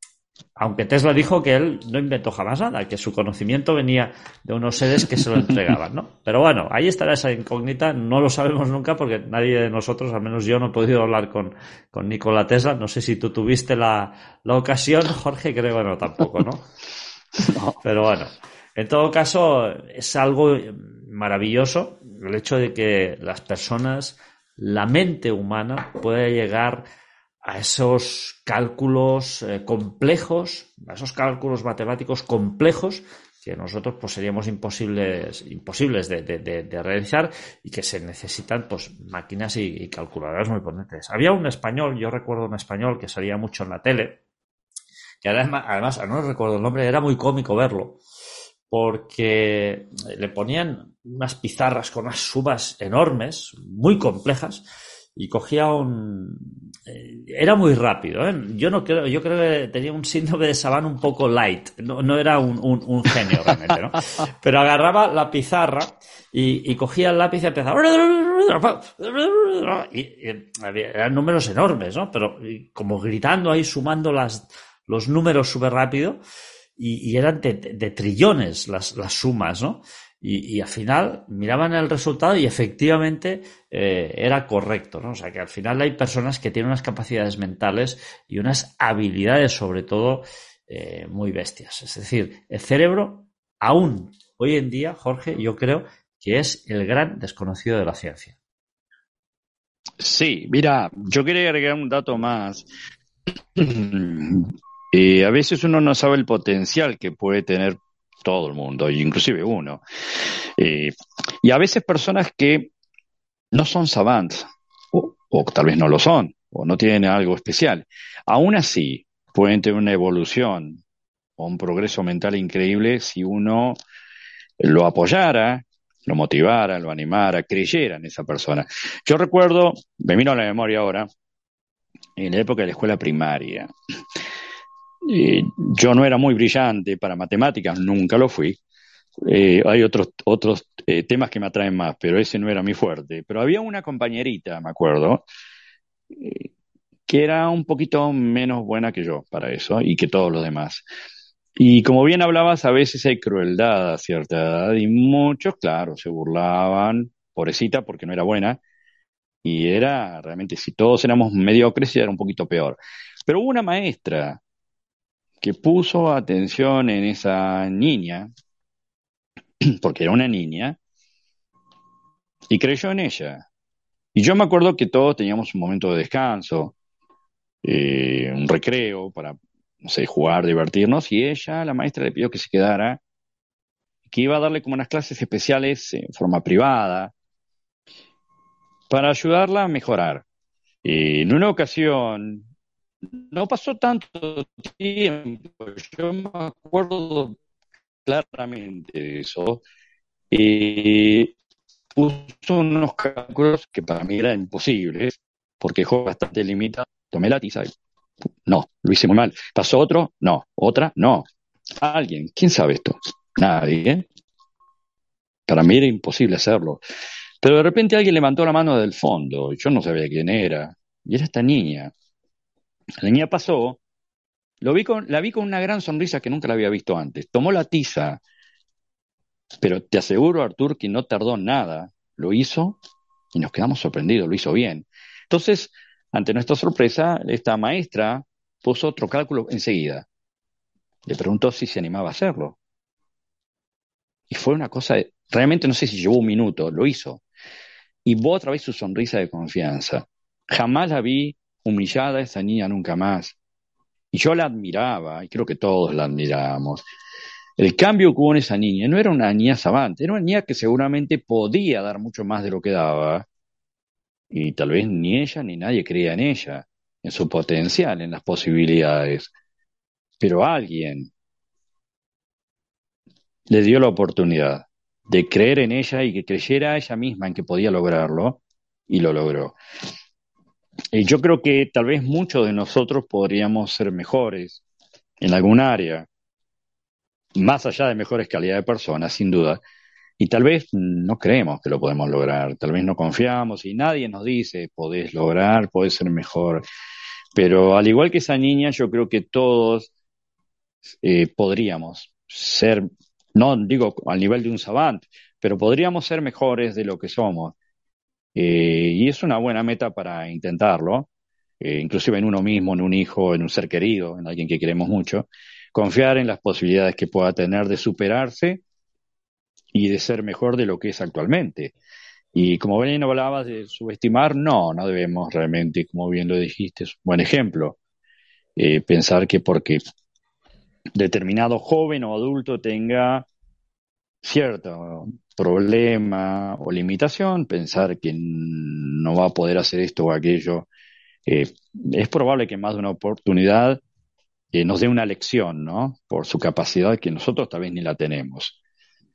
aunque Tesla dijo que él no inventó jamás nada, que su conocimiento venía de unos seres que se lo entregaban, ¿no? Pero bueno, ahí estará esa incógnita, no lo sabemos nunca porque nadie de nosotros, al menos yo, no he podido hablar con, con Nikola Tesla. No sé si tú tuviste la, la ocasión, Jorge, creo que no tampoco, ¿no? Pero bueno, en todo caso, es algo maravilloso el hecho de que las personas, la mente humana puede llegar a esos cálculos eh, complejos, a esos cálculos matemáticos complejos que nosotros pues seríamos imposibles, imposibles de, de, realizar y que se necesitan pues máquinas y, calculadoras muy potentes. Había un español, yo recuerdo un español que salía mucho en la tele, que además, además no recuerdo el nombre, era muy cómico verlo, porque le ponían unas pizarras con unas sumas enormes, muy complejas, y cogía un eh, era muy rápido ¿eh? yo no creo yo creo que tenía un síndrome de Saban un poco light no, no era un, un, genio realmente ¿no? pero agarraba la pizarra y, y cogía el lápiz y empezaba y, eran números enormes no pero como gritando ahí sumando las los números súper rápido y, y, eran de, de, trillones las, las sumas no y, al final miraban el resultado y efectivamente eh, era correcto, ¿no? O sea que al final hay personas que tienen unas capacidades mentales y unas habilidades sobre todo eh, muy bestias. Es decir, el cerebro aún hoy en día, Jorge, yo creo que es el gran desconocido de la ciencia. Sí, mira, yo quería agregar un dato más. Eh, a veces uno no sabe el potencial que puede tener todo el mundo, inclusive uno. Eh, y a veces personas que no son savants, o, tal vez no lo son, o no tienen algo especial, aún así pueden tener una evolución o un progreso mental increíble si uno lo apoyara, lo motivara, lo animara, creyera en esa persona. Yo recuerdo, me vino a la memoria ahora, en la época de la escuela primaria, eh, yo no era muy brillante para matemáticas, nunca lo fui. Eh, hay otros, otros eh, temas que me atraen más, pero ese no era mi fuerte. Pero había una compañerita, me acuerdo, que era un poquito menos buena que yo para eso y que todos los demás. Y como bien hablabas, a veces hay crueldad a cierta edad y muchos, claro, se burlaban, pobrecita, porque no era buena. Y era realmente, si todos éramos mediocres, era un poquito peor. Pero hubo una maestra que puso atención en esa niña, porque era una niña, y creyó en ella. Y yo me acuerdo que todos teníamos un momento de descanso, eh, un recreo para, no sé, jugar, divertirnos, y ella, la maestra, le pidió que se quedara, que iba a darle como unas clases especiales en forma privada. para ayudarla a mejorar. en una ocasión, no pasó tanto tiempo, yo me acuerdo claramente de eso, y puso unos cálculos que para mí eran imposibles, porque juego bastante limitado. Tomé la tiza y no, lo hice muy mal. ¿Pasó otro? No. ¿Otra? No. ¿Alguien? ¿Quién sabe esto? Nadie. Para mí era imposible hacerlo. Pero de repente alguien levantó la mano del fondo. y Yo no sabía quién era. Y era esta niña. La niña pasó, vi con, la vi con una gran sonrisa que nunca la había visto antes. Tomó la tiza, pero te aseguro, Artur, que no tardó nada. Lo hizo y nos quedamos sorprendidos, lo hizo bien. Entonces, ante nuestra sorpresa, esta maestra puso otro cálculo enseguida. Le preguntó si se animaba a hacerlo. Y fue una cosa, realmente no sé si llevó un minuto, lo hizo. Y vos otra vez su sonrisa de confianza. Jamás la vi humillada esa niña nunca más. Y yo la admiraba, y creo que todos la admirábamos. El cambio que hubo en esa niña no era una niña sabante, era una niña que seguramente podía dar mucho más de lo que daba, y tal vez ni ella ni nadie creía en ella, en su potencial, en las posibilidades. Pero alguien le dio la oportunidad de creer en ella y que creyera ella misma en que podía lograrlo, y lo logró. Y yo creo que tal vez muchos de nosotros podríamos ser mejores en algún área, más allá de mejores calidades de personas, sin duda. Y tal vez no creemos que lo podemos lograr, tal vez no confiamos y nadie nos dice, podés lograr, podés ser mejor. Pero al igual que esa niña, yo creo que todos eh, podríamos ser, no digo al nivel de un savant, pero podríamos ser mejores de lo que somos. Eh, y es una buena meta para intentarlo, eh, inclusive en uno mismo, en un hijo, en un ser querido, en alguien que queremos mucho, confiar en las posibilidades que pueda tener de superarse y de ser mejor de lo que es actualmente. Y como bien hablabas de subestimar, no, no debemos realmente, como bien lo dijiste, es un buen ejemplo. Eh, pensar que porque determinado joven o adulto tenga cierto problema o limitación, pensar que no va a poder hacer esto o aquello, eh, es probable que más de una oportunidad eh, nos dé una lección, ¿no? Por su capacidad que nosotros tal vez ni la tenemos.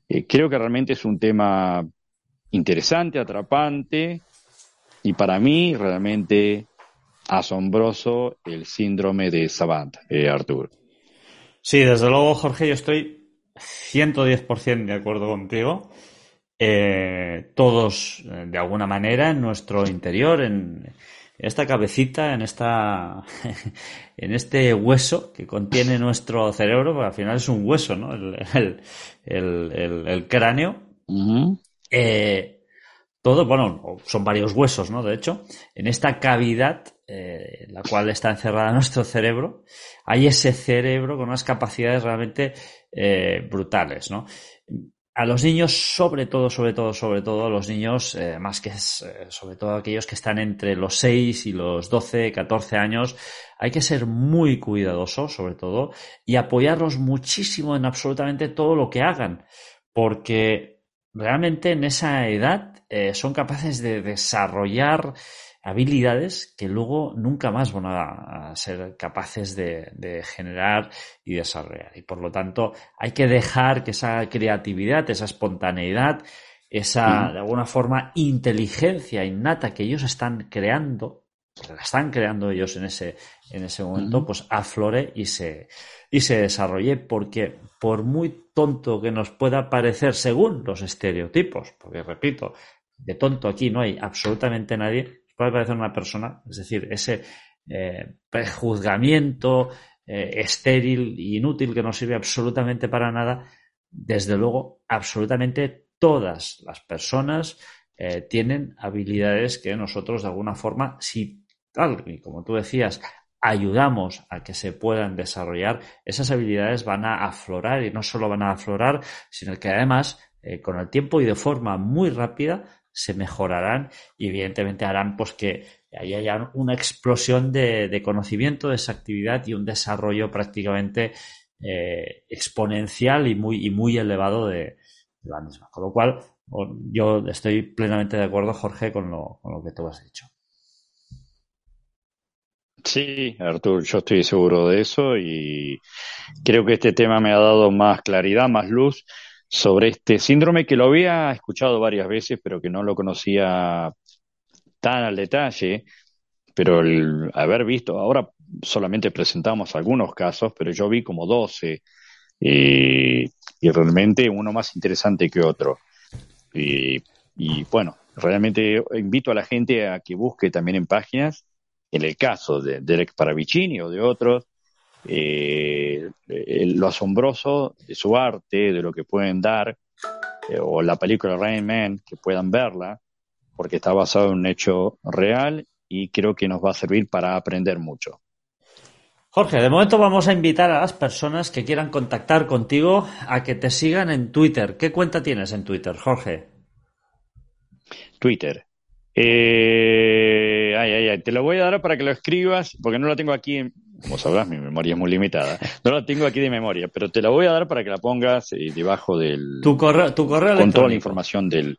Eh, creo que realmente es un tema interesante, atrapante y para mí realmente asombroso el síndrome de Savant, Artur. Sí, desde luego, Jorge, yo estoy 110% de acuerdo contigo. Eh, todos, eh, de alguna manera, en nuestro interior, en esta cabecita, en esta, en este hueso que contiene nuestro cerebro, porque al final es un hueso, ¿no? El, el, cráneo. Eh, todo, bueno, son varios huesos, ¿no? De hecho, en esta cavidad, en la cual está encerrada nuestro cerebro, hay ese cerebro con unas capacidades realmente eh, brutales, ¿no? A los niños, sobre todo, sobre todo, sobre todo, los niños, eh, más que eh, sobre todo aquellos que están entre los 6 y los 12, 14 años, hay que ser muy cuidadosos, sobre todo, y apoyarlos muchísimo en absolutamente todo lo que hagan, porque realmente en esa edad son capaces de desarrollar habilidades que luego nunca más van a, ser capaces de, generar y desarrollar. Y por lo tanto, hay que dejar que esa creatividad, esa espontaneidad, esa, de alguna forma, inteligencia innata que ellos están creando, que la están creando ellos en ese, en ese momento, pues aflore y se, y se desarrolle, porque por muy tonto que nos pueda parecer según los estereotipos, porque repito, de tonto aquí no hay absolutamente nadie, puede parecer una persona, es decir, ese eh, prejuzgamiento eh, estéril e inútil que no sirve absolutamente para nada, desde luego, absolutamente todas las personas eh, tienen habilidades que nosotros de alguna forma, si tal y como tú decías, ayudamos a que se puedan desarrollar, esas habilidades van a aflorar y no solo van a aflorar, sino que además con el tiempo y de forma muy rápida se mejorarán y evidentemente harán pues que haya una explosión de, conocimiento de esa actividad y un desarrollo prácticamente eh, exponencial y muy, y muy elevado de, la misma. Con lo cual, yo estoy plenamente de acuerdo, Jorge, con lo, con lo que tú has dicho. Sí, Artur, yo estoy seguro de eso y creo que este tema me ha dado más claridad, más luz sobre este síndrome que lo había escuchado varias veces, pero que no lo conocía tan al detalle. Pero el haber visto, ahora solamente presentamos algunos casos, pero yo vi como 12 y, y realmente uno más interesante que otro. Y, y bueno, realmente invito a la gente a que busque también en páginas en el caso de Derek Paravicini o de otros, eh, lo asombroso de su arte, de lo que pueden dar, eh, o la película Rain Man, que puedan verla, porque está basado en un hecho real y creo que nos va a servir para aprender mucho. Jorge, de momento vamos a invitar a las personas que quieran contactar contigo a que te sigan en Twitter. ¿Qué cuenta tienes en Twitter, Jorge? Twitter. Eh, ay, ay, ay, te lo voy a dar para que lo escribas, porque no lo tengo aquí, como sabrás, mi memoria es muy limitada. No lo tengo aquí de memoria, pero te lo voy a dar para que la pongas eh, debajo del... Tu correo, tu correo Con toda la información del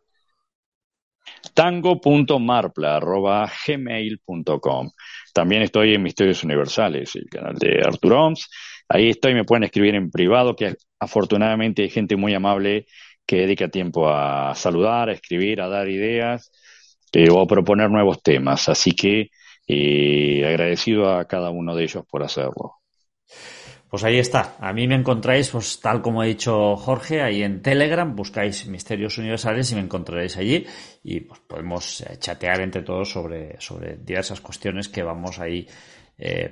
tango.marpla.gmail.com También estoy en Misterios Universales, el canal de Artur Oms. Ahí estoy, me pueden escribir en privado, que afortunadamente hay gente muy amable que dedica tiempo a saludar, a escribir, a dar ideas eh, o a proponer nuevos temas. Así que eh, agradecido a cada uno de ellos por hacerlo. Pues ahí está. A mí me encontráis, pues tal como ha dicho Jorge, ahí en Telegram, buscáis Misterios Universales y me encontraréis allí y pues podemos eh, chatear entre todos sobre, sobre diversas cuestiones que vamos ahí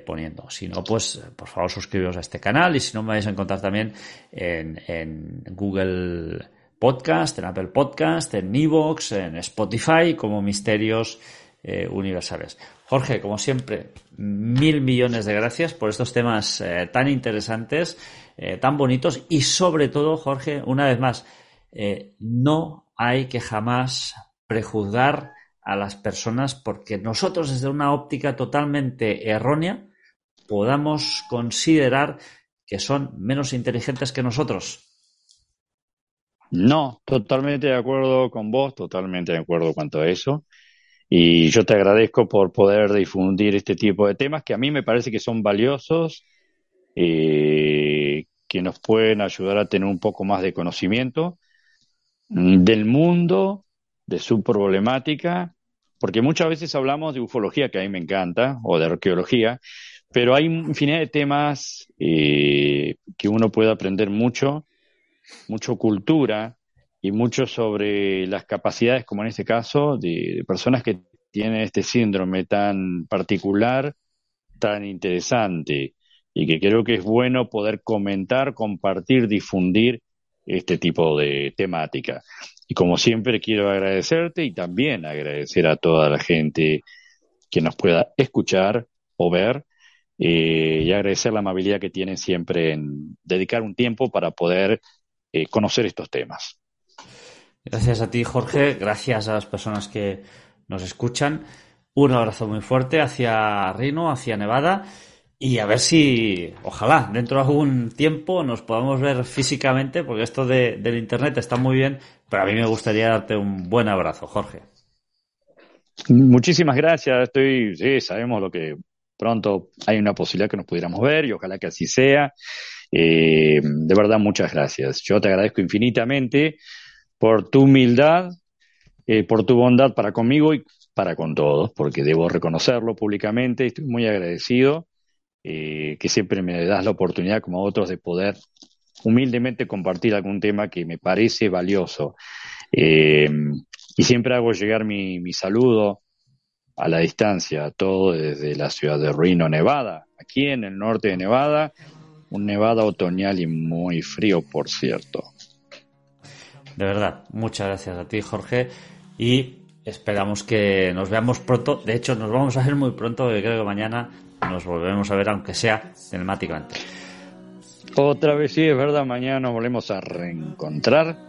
poniendo. Si no, pues por favor suscribiros a este canal y si no me vais a encontrar también en, en Google Podcast, en Apple Podcast, en Evox, en Spotify, como Misterios eh, Universales. Jorge, como siempre, mil millones de gracias por estos temas eh, tan interesantes, eh, tan bonitos y sobre todo, Jorge, una vez más, no hay que jamás prejuzgar a las personas porque nosotros desde una óptica totalmente errónea podamos considerar que son menos inteligentes que nosotros. No, totalmente de acuerdo con vos, totalmente de acuerdo cuanto a eso. Y yo te agradezco por poder difundir este tipo de temas que a mí me parece que son valiosos, eh, que nos pueden ayudar a tener un poco más de conocimiento del mundo, de su problemática, porque muchas veces hablamos de ufología, que a mí me encanta, o de arqueología, pero hay infinidad de temas eh, que uno puede aprender mucho mucho cultura y mucho sobre las capacidades, como en este caso, de, personas que tienen este síndrome tan particular, tan interesante, y que creo que es bueno poder comentar, compartir, difundir este tipo de temática. Y como siempre quiero agradecerte y también agradecer a toda la gente que nos pueda escuchar o ver eh, y agradecer la amabilidad que tienen siempre en dedicar un tiempo para poder eh, conocer estos temas. Gracias a ti, Jorge. Gracias a las personas que nos escuchan. Un abrazo muy fuerte hacia Rino, hacia Nevada. Y a ver si, ojalá, dentro de algún tiempo nos podamos ver físicamente, porque esto de, del Internet está muy bien, pero a mí me gustaría darte un buen abrazo, Jorge. Muchísimas gracias. Estoy, sí, sabemos lo que pronto hay una posibilidad que nos pudiéramos ver y ojalá que así sea. Eh, de verdad, muchas gracias. Yo te agradezco infinitamente por tu humildad, eh, por tu bondad para conmigo y para con todos, porque debo reconocerlo públicamente. Estoy muy agradecido eh, que siempre me das la oportunidad, como a otros, de poder humildemente compartir algún tema que me parece valioso. y siempre hago llegar mi, mi saludo a la distancia, todo desde la ciudad de Reno, Nevada, aquí en el norte de Nevada, un Nevada otoñal y muy frío, por cierto. De verdad, muchas gracias a ti, Jorge, y esperamos que nos veamos pronto. De hecho, nos vamos a ver muy pronto, porque creo que mañana nos volvemos a ver, aunque sea cinemáticamente. Otra vez sí, es verdad, mañana nos volvemos a reencontrar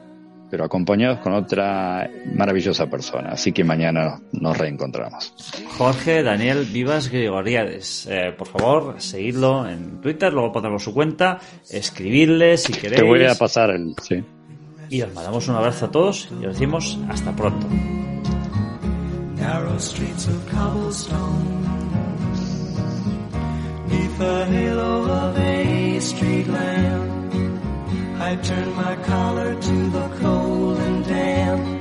pero acompañados con otra maravillosa persona. Así que mañana nos reencontramos. Jorge Daniel Vivas Grigoriades. Eh, por favor, seguidlo en Twitter, luego pondremos su cuenta, escribirle si queréis. Te voy a pasar el, sí. Y os mandamos un abrazo a todos y os decimos hasta pronto. Narrow streets of cobblestone. Neath the halo of a street lamp I turned my collar to the cold and damp.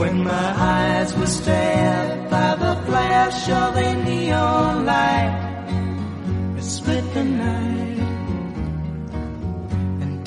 When my eyes were stabbed by the flash of a neon light It split the night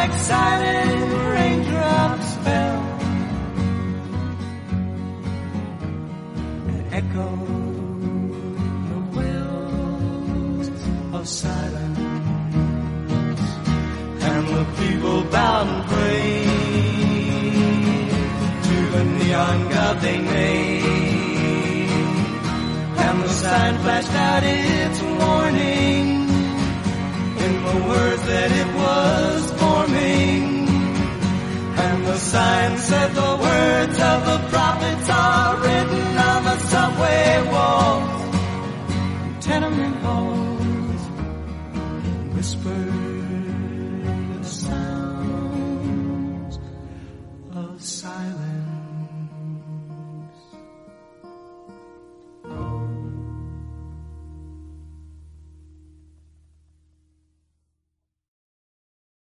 like silent raindrops, fell and echoed the wells of silence. And the people bowed and prayed to the neon god they made. And the sign flashed out its warning in the words that it was forming. And the sign said the words of the prophets are written on the subway walls, tenement halls,